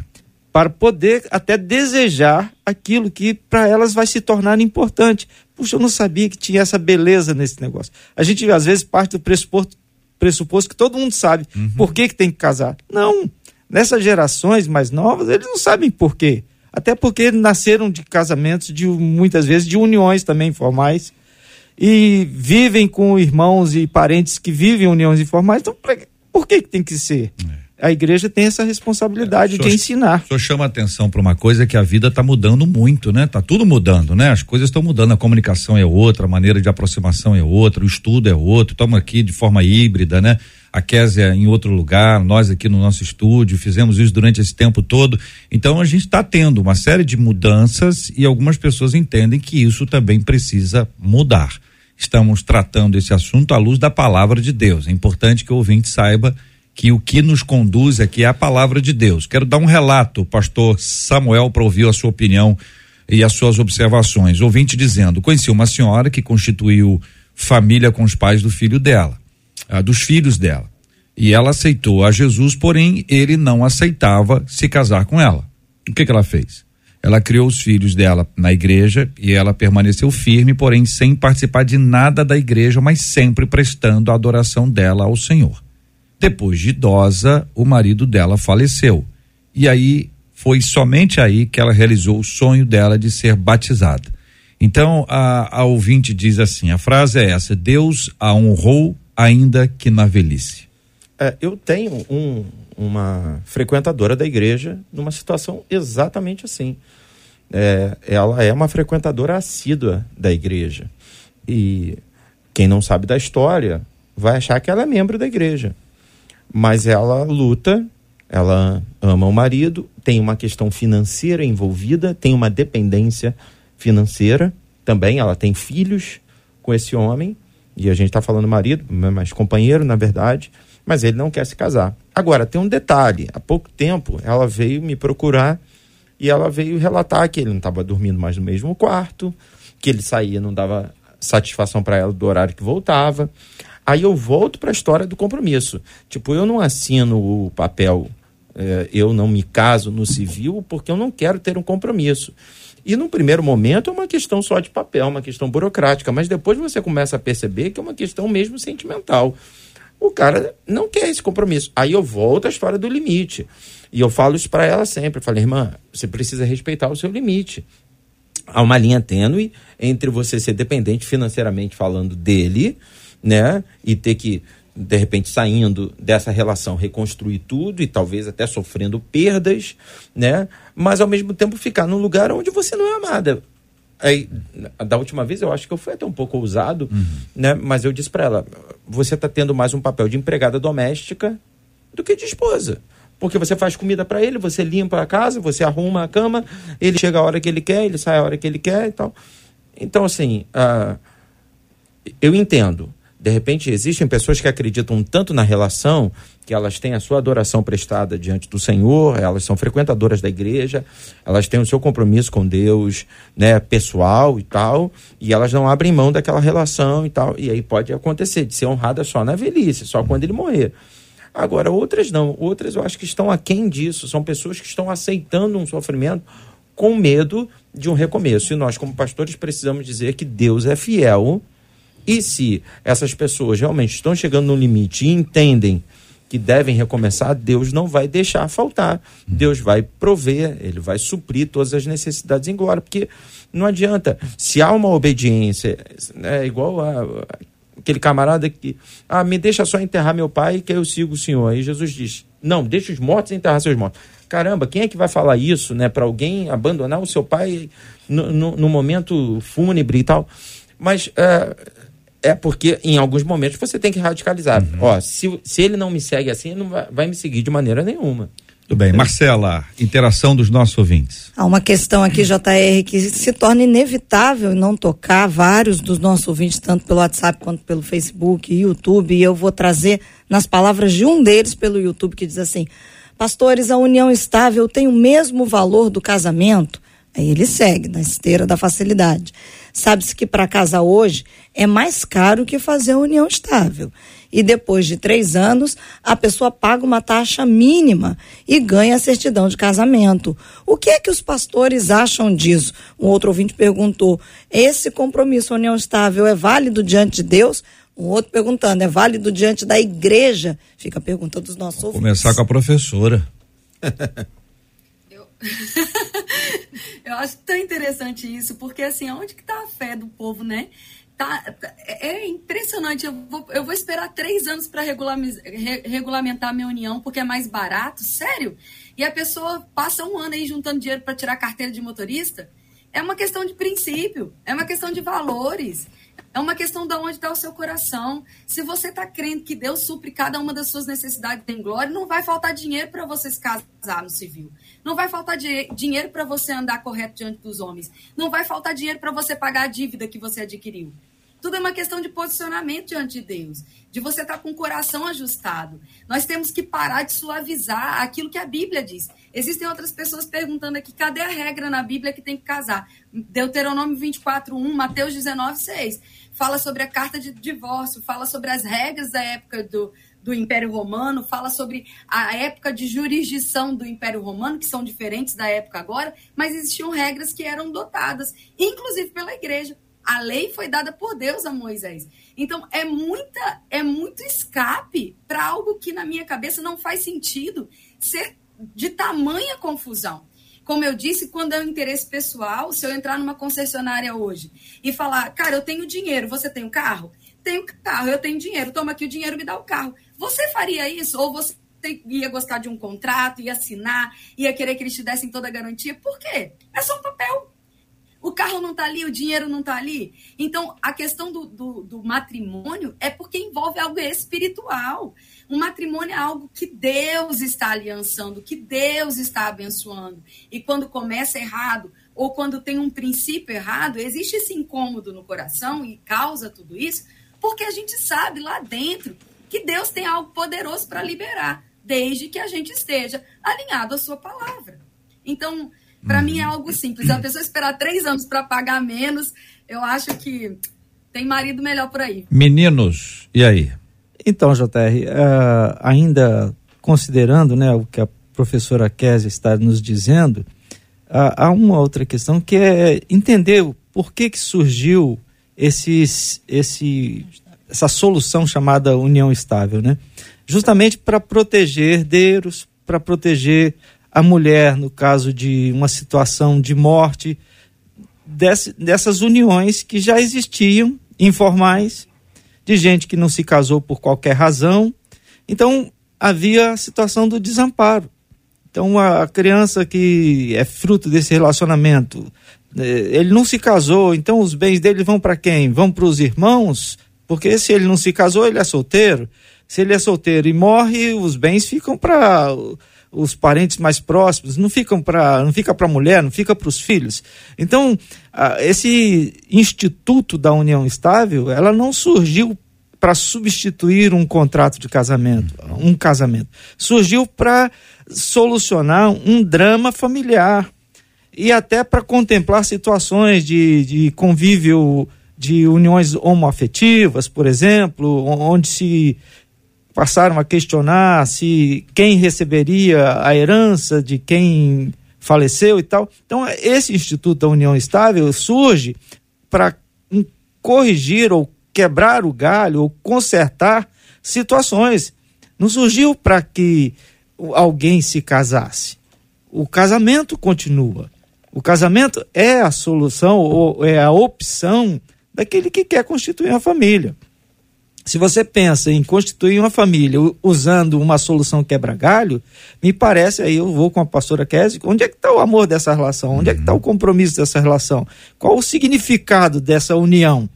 para poder até desejar aquilo que para elas vai se tornar importante. Puxa, eu não sabia que tinha essa beleza nesse negócio. A gente às vezes parte do pressuposto, pressuposto que todo mundo sabe por que, que tem que casar. Não. Nessas gerações mais novas, eles não sabem por quê. Até porque nasceram de casamentos, de muitas vezes de uniões também informais. E vivem com irmãos e parentes que vivem uniões informais. Então, por que, que tem que ser? A igreja tem essa responsabilidade É, de ensinar. O senhor chama atenção para uma coisa que a vida está mudando muito, né? Tá tudo mudando, né? As coisas estão mudando, a comunicação é outra, a maneira de aproximação é outra, o estudo é outro. Estamos aqui de forma híbrida, né? A Késia em outro lugar, nós aqui no nosso estúdio, fizemos isso durante esse tempo todo. Então a gente está tendo uma série de mudanças e algumas pessoas entendem que isso também precisa mudar. Estamos tratando esse assunto à luz da palavra de Deus. É importante que o ouvinte saiba que o que nos conduz aqui é a palavra de Deus. Quero dar um relato, pastor Samuel, para ouvir a sua opinião e as suas observações. Ouvinte dizendo: conheci uma senhora que constituiu família com os pais do filho dela, ah, dos filhos dela. E ela aceitou a Jesus, porém ele não aceitava se casar com ela. O que, que ela fez? Ela criou os filhos dela na igreja e ela permaneceu firme, porém sem participar de nada da igreja, mas sempre prestando a adoração dela ao Senhor. Depois de idosa, o marido dela faleceu. E aí foi somente aí que ela realizou o sonho dela de ser batizada. Então a, a ouvinte diz assim: a frase é essa: Deus a honrou ainda que na velhice. É, eu tenho um- uma frequentadora da igreja numa situação exatamente assim. É, ela é uma frequentadora assídua da igreja. E quem não sabe da história vai achar que ela é membro da igreja. Mas ela luta, ela ama o marido, tem uma questão financeira envolvida, tem uma dependência financeira também. Ela tem filhos com esse homem, e a gente está falando marido, mas companheiro, na verdade, mas ele não quer se casar. Agora, tem um detalhe: há pouco tempo ela veio me procurar e ela veio relatar que ele não estava dormindo mais no mesmo quarto, que ele saía, não dava satisfação para ela do horário que voltava. Aí eu volto para a história do compromisso. Tipo, eu não assino o papel, eh, eu não me caso no civil porque eu não quero ter um compromisso. E no primeiro momento é uma questão só de papel, uma questão burocrática, mas depois você começa a perceber que é uma questão mesmo sentimental. O cara não quer esse compromisso. Aí eu volto à história do limite. E eu falo isso para ela sempre. Eu falei, irmã, você precisa respeitar o seu limite. Há uma linha tênue entre você ser dependente financeiramente falando dele, né? E ter que, de repente, saindo dessa relação, reconstruir tudo e talvez até sofrendo perdas, né? Mas ao mesmo tempo ficar num lugar onde você não é amada. Aí, da última vez eu acho que eu fui até um pouco ousado, né? Mas eu disse para ela: você está tendo mais um papel de empregada doméstica do que de esposa. Porque você faz comida para ele, você limpa a casa, você arruma a cama, ele chega a hora que ele quer, ele sai a hora que ele quer e tal. Então, assim, ah, eu entendo. De repente, existem pessoas que acreditam tanto na relação que elas têm a sua adoração prestada diante do Senhor, elas são frequentadoras da igreja, elas têm o seu compromisso com Deus, né, pessoal e tal, e elas não abrem mão daquela relação e tal. E aí pode acontecer de ser honrada só na velhice, só quando ele morrer. Agora, outras não. Outras eu acho que estão aquém disso. São pessoas que estão aceitando um sofrimento com medo de um recomeço. E nós, como pastores, precisamos dizer que Deus é fiel. E se essas pessoas realmente estão chegando no limite e entendem que devem recomeçar, Deus não vai deixar faltar. Deus vai prover, ele vai suprir todas as necessidades em glória. Porque não adianta, se há uma obediência, é igual a, aquele camarada que, ah, me deixa só enterrar meu pai que eu sigo o Senhor. Aí Jesus diz, não, deixa os mortos enterrar seus mortos. Caramba, quem é que vai falar isso, né, para alguém abandonar o seu pai no, no, no momento fúnebre e tal? Mas é, é porque em alguns momentos você tem que radicalizar. Ó, se, se ele não me segue assim, ele não vai, vai me seguir de maneira nenhuma. Tudo bem. Marcela, interação dos nossos ouvintes. Há uma questão aqui, JR, que se torna inevitável não tocar vários dos nossos ouvintes, tanto pelo WhatsApp quanto pelo Facebook e YouTube, e eu vou trazer nas palavras de um deles pelo YouTube, que diz assim: Pastores, a união estável tem o mesmo valor do casamento? Aí ele segue na esteira da facilidade. Sabe-se que para casar hoje é mais caro que fazer a união estável. E depois de três anos, a pessoa paga uma taxa mínima e ganha a certidão de casamento. O que é que os pastores acham disso? Um outro ouvinte perguntou: esse compromisso, a união estável, é válido diante de Deus? Um outro perguntando: é válido diante da igreja? Fica a pergunta dos nossos ouvintes. Começar com a professora. Eu acho tão interessante isso, porque assim, onde que tá a fé do povo, né? Tá, é é impressionante. Eu vou, eu vou esperar três anos para regulamentar minha união, porque é mais barato, sério? E a pessoa passa um ano aí juntando dinheiro para tirar carteira de motorista? É uma questão de princípio, é uma questão de valores. É uma questão de onde está o seu coração. Se você está crendo que Deus supre cada uma das suas necessidades em glória, não vai faltar dinheiro para você se casar no civil. Não vai faltar di- dinheiro para você andar correto diante dos homens. Não vai faltar dinheiro para você pagar a dívida que você adquiriu. Tudo é uma questão de posicionamento diante de Deus, de você estar com o coração ajustado. Nós temos que parar de suavizar aquilo que a Bíblia diz. Existem outras pessoas perguntando aqui, cadê a regra na Bíblia que tem que casar? Deuteronômio 24:1, Mateus 19:6. Fala sobre a carta de divórcio, fala sobre as regras da época do, do Império Romano, fala sobre a época de jurisdição do Império Romano, que são diferentes da época agora, mas existiam regras que eram dotadas, inclusive pela igreja. A lei foi dada por Deus a Moisés. Então é muita, é muito escape para algo que na minha cabeça não faz sentido ser de tamanha confusão. Como eu disse, quando é um interesse pessoal, se eu entrar numa concessionária hoje e falar, cara, eu tenho dinheiro, você tem um carro? Tenho carro, eu tenho dinheiro, toma aqui o dinheiro, me dá o carro. Você faria isso? Ou você ia gostar de um contrato, ia assinar, ia querer que eles te dessem toda a garantia? Por quê? É só um papel. O carro não está ali, o dinheiro não está ali. Então, a questão do, do, do matrimônio é porque envolve algo espiritual. Um matrimônio é algo que Deus está aliançando, que Deus está abençoando. E quando começa errado, ou quando tem um princípio errado, existe esse incômodo no coração e causa tudo isso, porque a gente sabe lá dentro que Deus tem algo poderoso para liberar, desde que a gente esteja alinhado à sua palavra. Então, para mim é algo simples. A pessoa esperar três anos para pagar menos, eu acho que tem marido melhor por aí. Meninos, e aí? Então, JR, eh, ainda considerando né, o que a professora Kézia está nos dizendo, ah, há uma outra questão que é entender por que, que surgiu esses, esse, essa solução chamada união estável, né? Justamente para proteger herdeiros, para proteger a mulher no caso de uma situação de morte, desse- dessas uniões que já existiam, informais, de gente que não se casou por qualquer razão. Então, havia a situação do desamparo. Então, a criança que é fruto desse relacionamento, eh, ele não se casou, então os bens dele vão para quem? Vão para os irmãos? Porque se ele não se casou, ele é solteiro. Se ele é solteiro e morre, os bens ficam para os parentes mais próximos, não ficam para, não fica para a mulher, não fica para os filhos. Então, esse instituto da união estável, ela não surgiu para substituir um contrato de casamento, um casamento. Surgiu para solucionar um drama familiar e até para contemplar situações de, de convívio de uniões homoafetivas, por exemplo, onde se passaram a questionar se quem receberia a herança de quem faleceu e tal. Então, esse Instituto da União Estável surge para corrigir ou quebrar o galho ou consertar situações. Não surgiu para que alguém se casasse. O casamento continua. O casamento é a solução ou é a opção daquele que quer constituir uma família. Se você pensa em constituir uma família usando uma solução quebra-galho, me parece, aí eu vou com a pastora Kézia, onde é que está o amor dessa relação? Onde é que está o compromisso dessa relação? Qual o significado dessa união?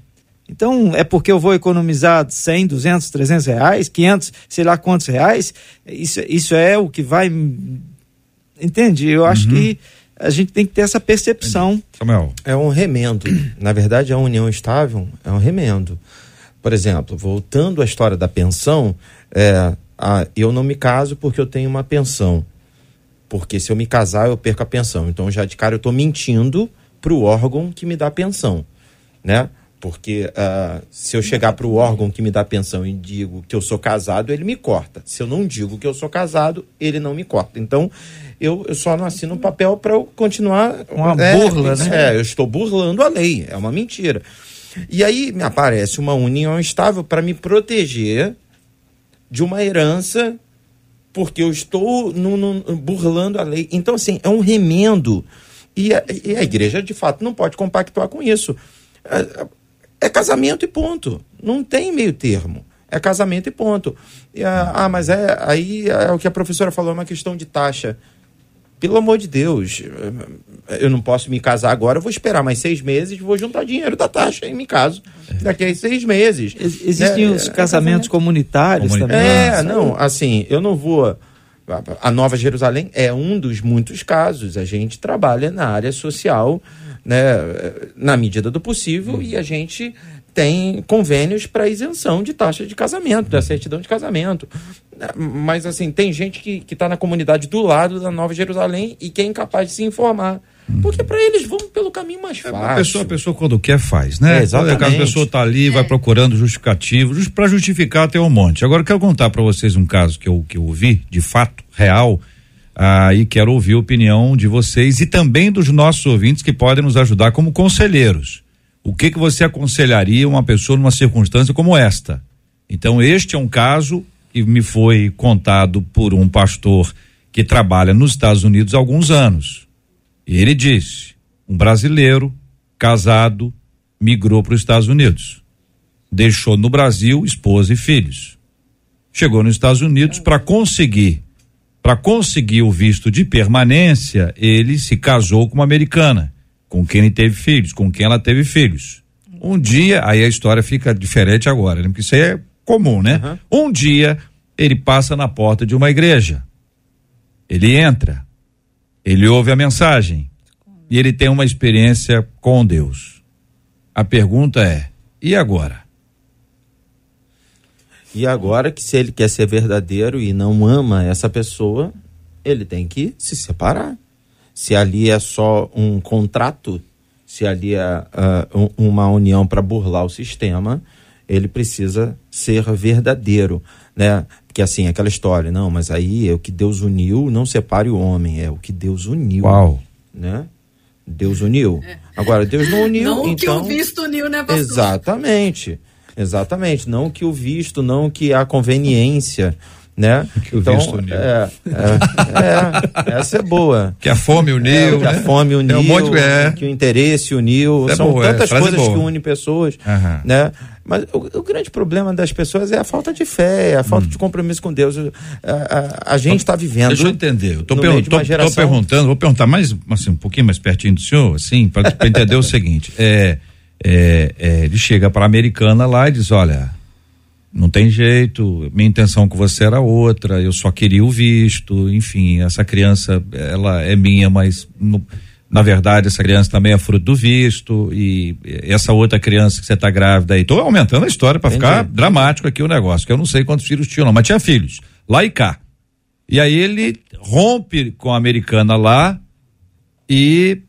Então, é porque eu vou economizar 100, 200, 300 reais, 500, sei lá quantos reais? Isso, isso é o que vai. Entende? Eu acho uhum. que a gente tem que ter essa percepção. Samuel. É um remendo. Na verdade, a união estável é um remendo. Por exemplo, voltando à história da pensão, é, a, eu não me caso porque eu tenho uma pensão. Porque se eu me casar, eu perco a pensão. Então, já de cara, eu estou mentindo para o órgão que me dá a pensão. Né? Porque uh, se eu chegar para o órgão que me dá pensão e digo que eu sou casado, ele me corta. Se eu não digo que eu sou casado, ele não me corta. Então, eu, eu só não assino um papel para eu continuar. Uma é, burla, né? É, eu estou burlando a lei. É uma mentira. E aí me aparece uma união estável para me proteger de uma herança, porque eu estou no, no, burlando a lei. Então, assim, é um remendo. E a, e a igreja, de fato, não pode compactuar com isso. É, é casamento e ponto. Não tem meio termo. É casamento e ponto. E, ah, ah, mas é aí é o que a professora falou, é uma questão de taxa. Pelo amor de Deus, eu não posso me casar agora, eu vou esperar mais seis meses, vou juntar dinheiro da taxa e me caso daqui a seis meses. Existem é, os é, casamentos é, comunitários também. É, não, assim, eu não vou. A Nova Jerusalém é um dos muitos casos. A gente trabalha na área social né, na medida do possível, uhum. e a gente tem convênios para isenção de taxa de casamento, da certidão de casamento. Mas, assim, tem gente que está na comunidade do lado da Nova Jerusalém e que é incapaz de se informar. Porque para eles vão pelo caminho mais fácil. É, a, pessoa, a pessoa, quando quer, faz, né? É, exatamente. A pessoa está ali, é. vai procurando justificativo, just, para justificar tem um monte. Agora, eu quero contar para vocês um caso que eu, que eu ouvi, de fato, real, ah, e quero ouvir a opinião de vocês e também dos nossos ouvintes que podem nos ajudar como conselheiros. O que que você aconselharia uma pessoa numa circunstância como esta? Então, este é um caso que me foi contado por um pastor que trabalha nos Estados Unidos há alguns anos. E ele disse: um brasileiro casado migrou para os Estados Unidos. Deixou no Brasil esposa e filhos. Chegou nos Estados Unidos para conseguir para conseguir o visto de permanência, ele se casou com uma americana, com quem ele teve filhos, com quem ela teve filhos. Um dia, aí a história fica diferente agora, né? porque isso aí é comum, né? Uhum. Um dia, ele passa na porta de uma igreja. Ele entra, ele ouve a mensagem e ele tem uma experiência com Deus. A pergunta é: e agora? E agora que se ele quer ser verdadeiro e não ama essa pessoa, ele tem que se separar. Se ali é só um contrato, se ali é uh, um, uma união para burlar o sistema, ele precisa ser verdadeiro, né? Porque assim, aquela história, não, mas aí é o que Deus uniu, não separe o homem, é o que Deus uniu. Uau. Né? Deus uniu. É. Agora, Deus não uniu, não então... que o então visto uniu, né, pastor? Exatamente. Exatamente, não que o visto, não que a conveniência, né? Que então, o visto uniu. É, é, é, essa é boa. Que a fome uniu, é, que né? a fome uniu, é um monte, é. que o interesse uniu, é são boa, é, tantas coisas boa. que unem pessoas, uhum. né? Mas o, o, grande problema das pessoas é a falta de fé, a falta hum. de compromisso com Deus. A, a, a gente está vivendo. Deixa eu entender. Eu tô, per tô, geração... tô, perguntando, vou perguntar mais, assim, um pouquinho mais pertinho do senhor, assim, para entender o seguinte. É é, é, ele chega para a americana lá e diz: Olha, não tem jeito, minha intenção com você era outra, eu só queria o visto, enfim, essa criança, ela é minha, mas no, na verdade, essa criança também é fruto do visto e essa outra criança que você está grávida aí. Tô aumentando a história para ficar dramático aqui o negócio, que eu não sei quantos filhos tinham, não, mas tinha filhos, lá e cá. E aí ele rompe com a americana lá e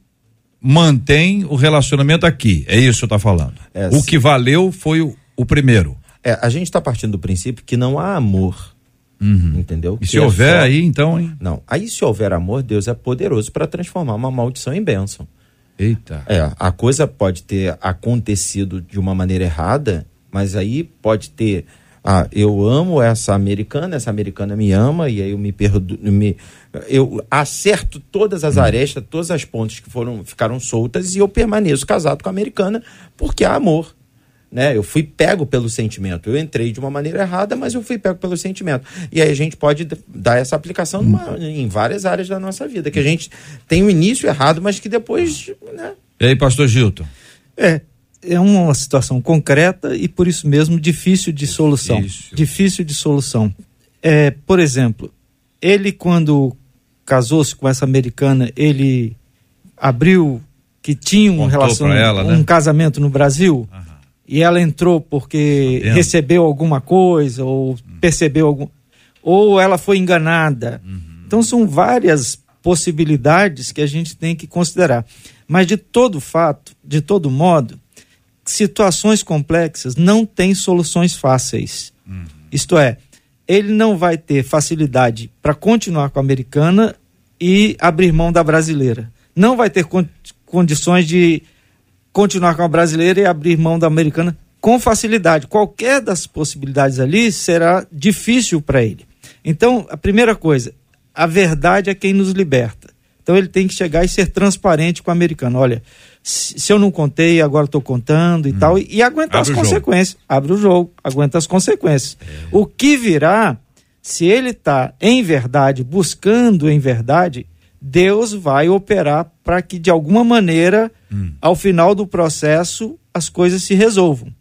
mantém o relacionamento aqui. É isso que eu tá falando. É, o sim. que valeu foi o, o primeiro. É, a gente está partindo do princípio que não há amor. Entendeu? Uhum. E Que se é houver só- aí, então, hein? Não. Aí, se houver amor, Deus é poderoso para transformar uma maldição em bênção. Eita. É, a coisa pode ter acontecido de uma maneira errada, mas aí pode ter. Ah, eu amo essa americana, essa americana me ama, e aí eu me perdoo. Me, eu acerto todas as arestas, todas as pontes que foram, ficaram soltas, e eu permaneço casado com a americana, porque há amor. Né? Eu fui pego pelo sentimento. Eu entrei de uma maneira errada, mas eu fui pego pelo sentimento. E aí a gente pode dar essa aplicação numa- em várias áreas da nossa vida, que a gente tem um início errado, mas que depois. Né? E aí, pastor Gilton? É, é uma situação concreta e por isso mesmo difícil de solução. Difícil. Difícil de solução. É, por exemplo, ele quando casou-se com essa americana, ele abriu que tinha um pra ela, né? um casamento no Brasil e ela entrou porque recebeu alguma coisa ou percebeu algum ou ela foi enganada. Então são várias possibilidades que a gente tem que considerar. Mas de todo fato, de todo modo, situações complexas não têm soluções fáceis. Isto é, ele não vai ter facilidade para continuar com a americana e abrir mão da brasileira. Não vai ter con- condições de continuar com a brasileira e abrir mão da americana com facilidade. Qualquer das possibilidades ali será difícil para ele. Então, a primeira coisa, a verdade é quem nos liberta. Então ele tem que chegar e ser transparente com o americano. Olha, se eu não contei, agora estou contando e tal. E, e aguentar Abre as o jogo. consequências. Abre o jogo, aguenta as consequências. O que virá, se ele está em verdade, buscando em verdade, Deus vai operar para que de alguma maneira, ao final do processo, as coisas se resolvam.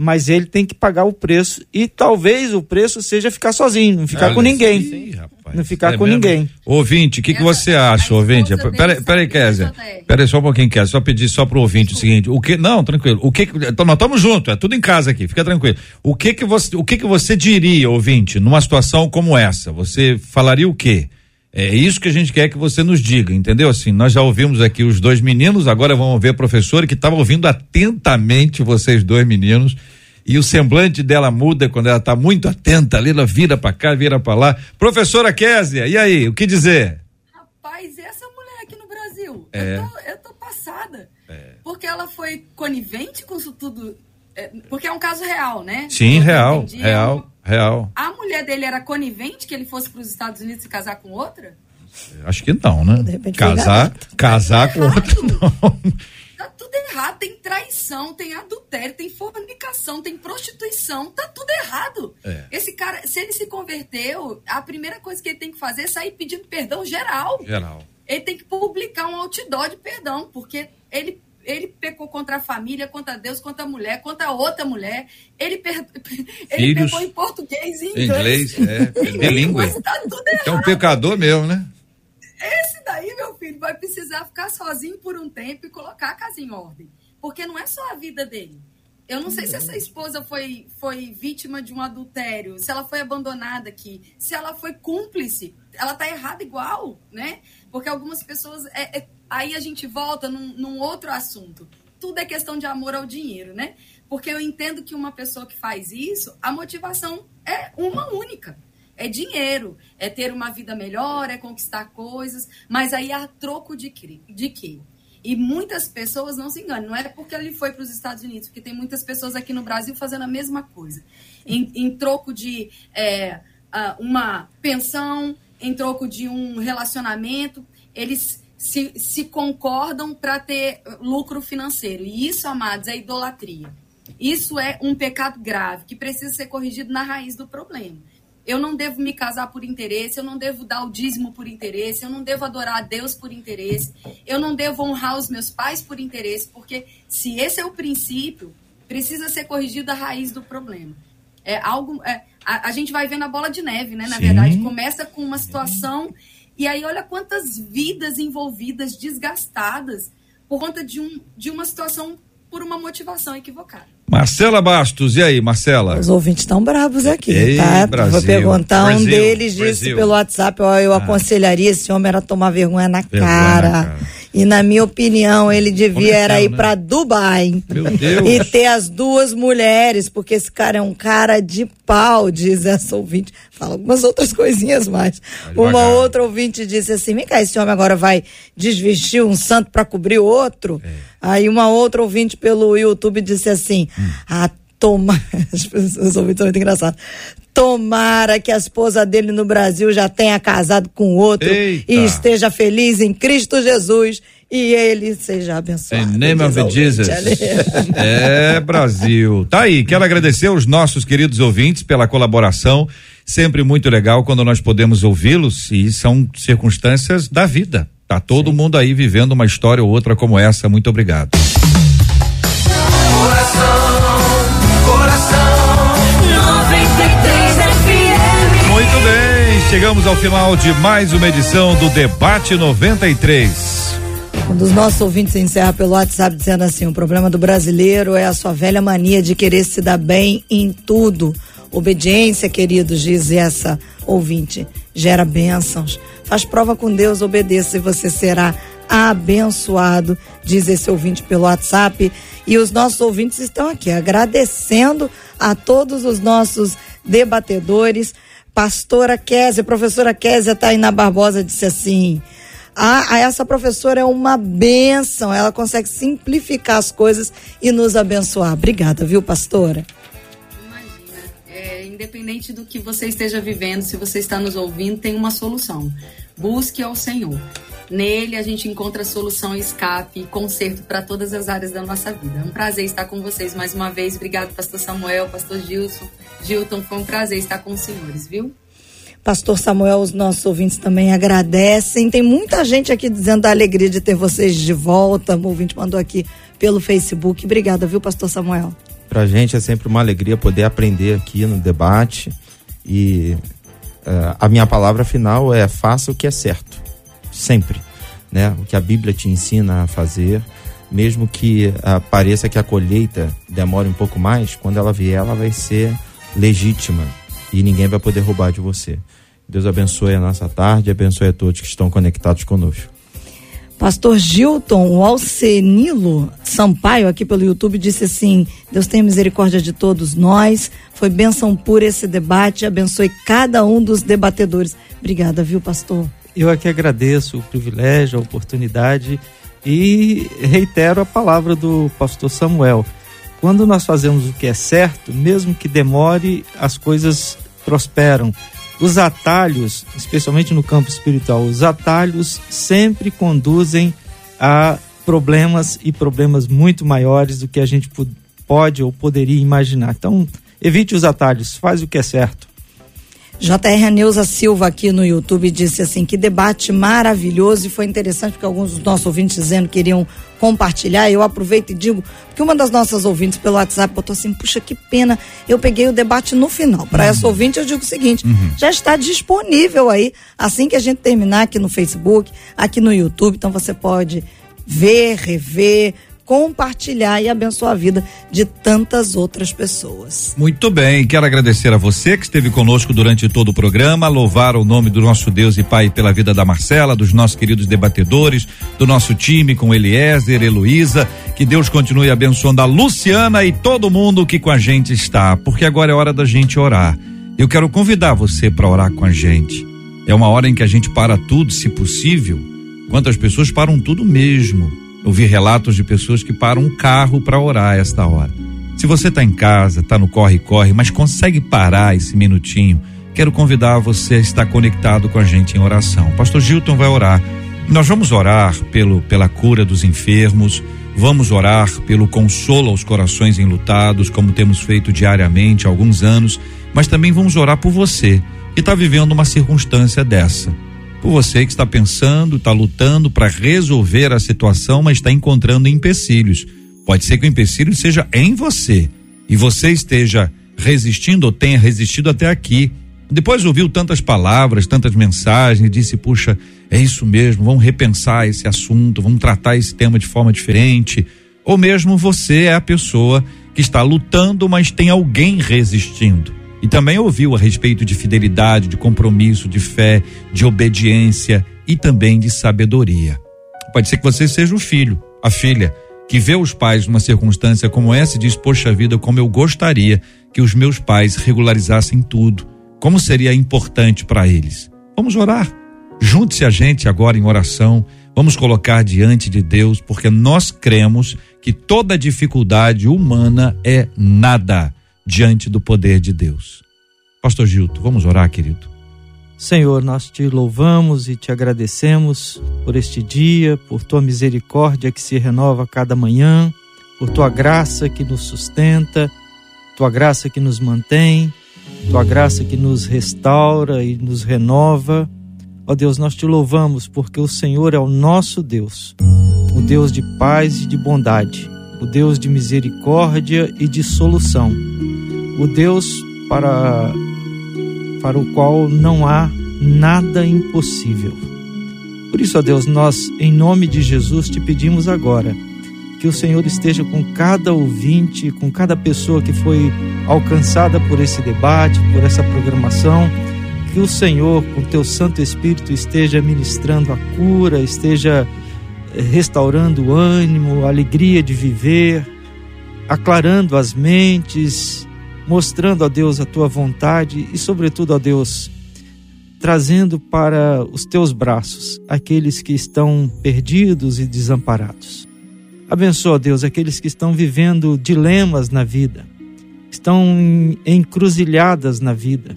Mas ele tem que pagar o preço e talvez o preço seja ficar sozinho, não ficar Olha com ninguém. Ih, rapaz, Não ficar é com mesmo? ninguém. Ouvinte, o que, que você a acha, ouvinte? Peraí, peraí, que Kézia. Peraí, só um pouquinho, Kézia. Só pedir só pro ouvinte o seguinte: o que. Não, tranquilo. O que. que- então, nós estamos juntos, é tudo em casa aqui, fica tranquilo. O que que você, o que que você diria, ouvinte, numa situação como essa? Você falaria o quê? É isso que a gente quer que você nos diga, entendeu? Assim, nós já ouvimos aqui os dois meninos, agora vamos ver a professora que estava ouvindo atentamente vocês dois meninos. E o semblante dela muda quando ela está muito atenta ali, ela vira para cá, vira para lá. Professora Késia, e aí, o que dizer? Rapaz, essa mulher aqui no Brasil? É. Eu, tô, eu tô passada. Porque ela foi conivente com isso tudo. É, porque é um caso real, né? Sim, real, entendi, é real, um- real. A mulher dele era conivente que ele fosse para os Estados Unidos se casar com outra? Acho que não, né? De repente foi Casar, casar com outro não. Tá tudo errado. Tem traição, tem adultério, tem fornicação, tem prostituição. Tá tudo errado. É. Esse cara, se ele se converteu, a primeira coisa que ele tem que fazer é sair pedindo perdão geral. Geral. Ele tem que publicar um outdoor de perdão, porque ele, ele pecou contra a família, contra Deus, contra a mulher, contra a outra mulher. Ele, per, ele pecou em português e Em inglês. inglês, é, Em bilíngue. Tá É um pecador mesmo, né? Esse daí, meu filho, vai precisar ficar sozinho por um tempo e colocar a casa em ordem. Porque não é só a vida dele. Eu não sei se essa esposa foi, foi vítima de um adultério, se ela foi abandonada aqui, se ela foi cúmplice. Ela tá errada igual, né? Porque algumas pessoas. é- é- aí a gente volta num, num outro assunto. Tudo é questão de amor ao dinheiro, né? Porque eu entendo que uma pessoa que faz isso, a motivação é uma única. É dinheiro, é ter uma vida melhor, é conquistar coisas, mas aí a troco de, de quê? E muitas pessoas não se enganam, não é porque ele foi para os Estados Unidos, porque tem muitas pessoas aqui no Brasil fazendo a mesma coisa. Em, em troco de é, uma pensão, em troco de um relacionamento, eles se, se concordam para ter lucro financeiro. E isso, amados, é idolatria. Isso é um pecado grave que precisa ser corrigido na raiz do problema. Eu não devo me casar por interesse, eu não devo dar o dízimo por interesse, eu não devo adorar a Deus por interesse, eu não devo honrar os meus pais por interesse, porque se esse é o princípio, precisa ser corrigido a raiz do problema. É algo. é, a, a gente vai vendo a bola de neve, né? Na Sim. verdade, começa com uma situação E aí, olha quantas vidas envolvidas, desgastadas, por conta de, um, de uma situação, por uma motivação equivocada. Marcela Bastos, e aí, Marcela? Os ouvintes estão bravos aqui, Ei, tá? Brasil, Vou perguntar, um Brasil, deles disse Brasil. pelo WhatsApp, ó, eu aconselharia esse homem era tomar vergonha na Vergonha cara. na cara. E na minha opinião, ele devia Comercial, era ir né? pra Dubai. Meu Deus. E ter as duas mulheres, porque esse cara é um cara de pau, diz essa ouvinte. Fala algumas outras coisinhas mais. devagar. Uma outra ouvinte disse assim: vem cá, esse homem agora vai desvestir um santo pra cobrir outro. É. Aí uma outra ouvinte pelo YouTube disse assim: Hum. ah, toma. As pessoas ouvintes são muito engraçadas. Tomara que a esposa dele no Brasil já tenha casado com outro Eita. e esteja feliz em Cristo Jesus e ele seja abençoado. Name of diz a Jesus. É, Brasil. Tá aí, quero agradecer os nossos queridos ouvintes pela colaboração. Sempre muito legal quando nós podemos ouvi-los e são circunstâncias da vida. Tá todo mundo aí vivendo uma história ou outra como essa. Muito obrigado. Coração Muito bem, chegamos ao final de mais uma edição do Debate 93. Um dos nossos ouvintes encerra pelo WhatsApp dizendo assim: o problema do brasileiro é a sua velha mania de querer se dar bem em tudo. Obediência, queridos, diz essa ouvinte, gera bênçãos. Faz prova com Deus, obedeça e você será abençoado, diz esse ouvinte pelo WhatsApp. E os nossos ouvintes estão aqui agradecendo a todos os nossos debatedores. Pastora Késia, professora Késia Taina Barbosa disse assim: ah, essa professora é uma benção, ela consegue simplificar as coisas e nos abençoar. Obrigada, viu, pastora? Imagina, é, independente do que você esteja vivendo, se você está nos ouvindo, tem uma solução. Busque ao Senhor. Nele a gente encontra solução, escape e conserto para todas as áreas da nossa vida. É um prazer estar com vocês mais uma vez. Obrigado, pastor Samuel, pastor Gilson. Gilton, foi um prazer estar com os senhores, viu? Pastor Samuel, os nossos ouvintes também agradecem. Tem muita gente aqui dizendo da alegria de ter vocês de volta. O ouvinte mandou aqui pelo Facebook. Obrigada, viu, Pastor Samuel? Pra gente é sempre uma alegria poder aprender aqui no debate e eh, a minha palavra final é faça o que é certo, sempre, né? O que a Bíblia te ensina a fazer, mesmo que ah, pareça que a colheita demore um pouco mais, quando ela vier, ela vai ser legítima e ninguém vai poder roubar de você. Deus abençoe a nossa tarde, abençoe a todos que estão conectados conosco. Pastor Gilton, o Alcenilo Sampaio, aqui pelo YouTube, disse assim: Deus tenha misericórdia de todos nós. Foi bênção pura esse debate. Abençoe cada um dos debatedores. Obrigada, viu, pastor? Eu aqui agradeço o privilégio, a oportunidade e reitero a palavra do pastor Samuel. Quando nós fazemos o que é certo, mesmo que demore, as coisas prosperam. Os atalhos, especialmente no campo espiritual, os atalhos sempre conduzem a problemas e problemas muito maiores do que a gente pode ou poderia imaginar. Então, evite os atalhos, faz o que é certo. JR Neuza Silva aqui no YouTube disse assim: que debate maravilhoso e foi interessante porque alguns dos nossos ouvintes dizendo que queriam compartilhar. Eu aproveito e digo, porque uma das nossas ouvintes pelo WhatsApp botou assim: puxa, que pena, eu peguei o debate no final. Para essa ouvinte, eu digo o seguinte: já está disponível aí, assim que a gente terminar aqui no Facebook, aqui no YouTube, então você pode ver, rever, compartilhar e abençoar a vida de tantas outras pessoas. Muito bem, quero agradecer a você que esteve conosco durante todo o programa, louvar o nome do nosso Deus e Pai pela vida da Marcela, dos nossos queridos debatedores, do nosso time com Eliezer, Heloísa, que Deus continue abençoando a Luciana e todo mundo que com a gente está, porque agora é hora da gente orar. Eu quero convidar você para orar com a gente. É uma hora em que a gente para tudo, se possível. Quantas pessoas param tudo mesmo? Eu vi relatos de pessoas que param um carro para orar a esta hora. Se você está em casa, está no corre-corre, mas consegue parar esse minutinho, quero convidar você a estar conectado com a gente em oração. Pastor Gilton vai orar. Nós vamos orar pelo, pela cura dos enfermos, vamos orar pelo consolo aos corações enlutados, como temos feito diariamente há alguns anos, mas também vamos orar por você que está vivendo uma circunstância dessa por você que está pensando, está lutando para resolver a situação, mas está encontrando empecilhos. Pode ser que o empecilho seja em você e você esteja resistindo ou tenha resistido até aqui. Depois ouviu tantas palavras, tantas mensagens, disse: puxa, é isso mesmo, vamos repensar esse assunto, vamos tratar esse tema de forma diferente. Ou mesmo você é a pessoa que está lutando, mas tem alguém resistindo. E também ouviu a respeito de fidelidade, de compromisso, de fé, de obediência e também de sabedoria. Pode ser que você seja o filho, a filha, que vê os pais numa circunstância como essa e diz: Poxa vida, como eu gostaria que os meus pais regularizassem tudo. Como seria importante para eles. Vamos orar. Junte-se a gente agora em oração. Vamos colocar diante de Deus, porque nós cremos que toda dificuldade humana é nada diante do poder de Deus. Pastor Gilto, vamos orar, querido. Senhor, nós te louvamos e te agradecemos por este dia, por tua misericórdia que se renova cada manhã, por tua graça que nos sustenta, tua graça que nos mantém, tua graça que nos restaura e nos renova. Ó Deus, nós te louvamos porque o Senhor é o nosso Deus, o Deus de paz e de bondade, o Deus de misericórdia e de solução, o Deus para para o qual não há nada impossível. Por isso, ó Deus, nós, em nome de Jesus, te pedimos agora que o Senhor esteja com cada ouvinte, com cada pessoa que foi alcançada por esse debate, por essa programação. Que o Senhor, com teu Santo Espírito, esteja ministrando a cura, esteja eh, restaurando o ânimo, a alegria de viver, aclarando as mentes, mostrando a Deus a tua vontade e, sobretudo, a Deus, trazendo para os teus braços aqueles que estão perdidos e desamparados. Abençoa, Deus, aqueles que estão vivendo dilemas na vida, estão encruzilhadas na vida.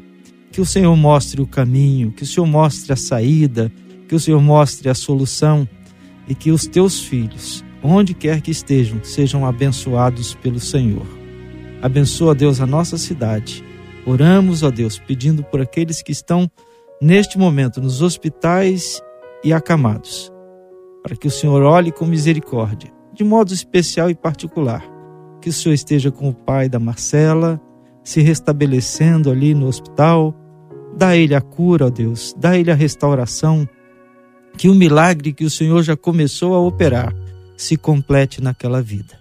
Que o Senhor mostre o caminho, que o Senhor mostre a saída, que o Senhor mostre a solução e que os teus filhos, onde quer que estejam, sejam abençoados pelo Senhor. Abençoa, Deus, a nossa cidade. Oramos, ó Deus, pedindo por aqueles que estão neste momento nos hospitais e acamados, para que o Senhor olhe com misericórdia, de modo especial e particular. Que o Senhor esteja com o pai da Marcela, se restabelecendo ali no hospital. Dá a ele a cura, ó Deus, dá ele a restauração. Que o milagre que o Senhor já começou a operar se complete naquela vida.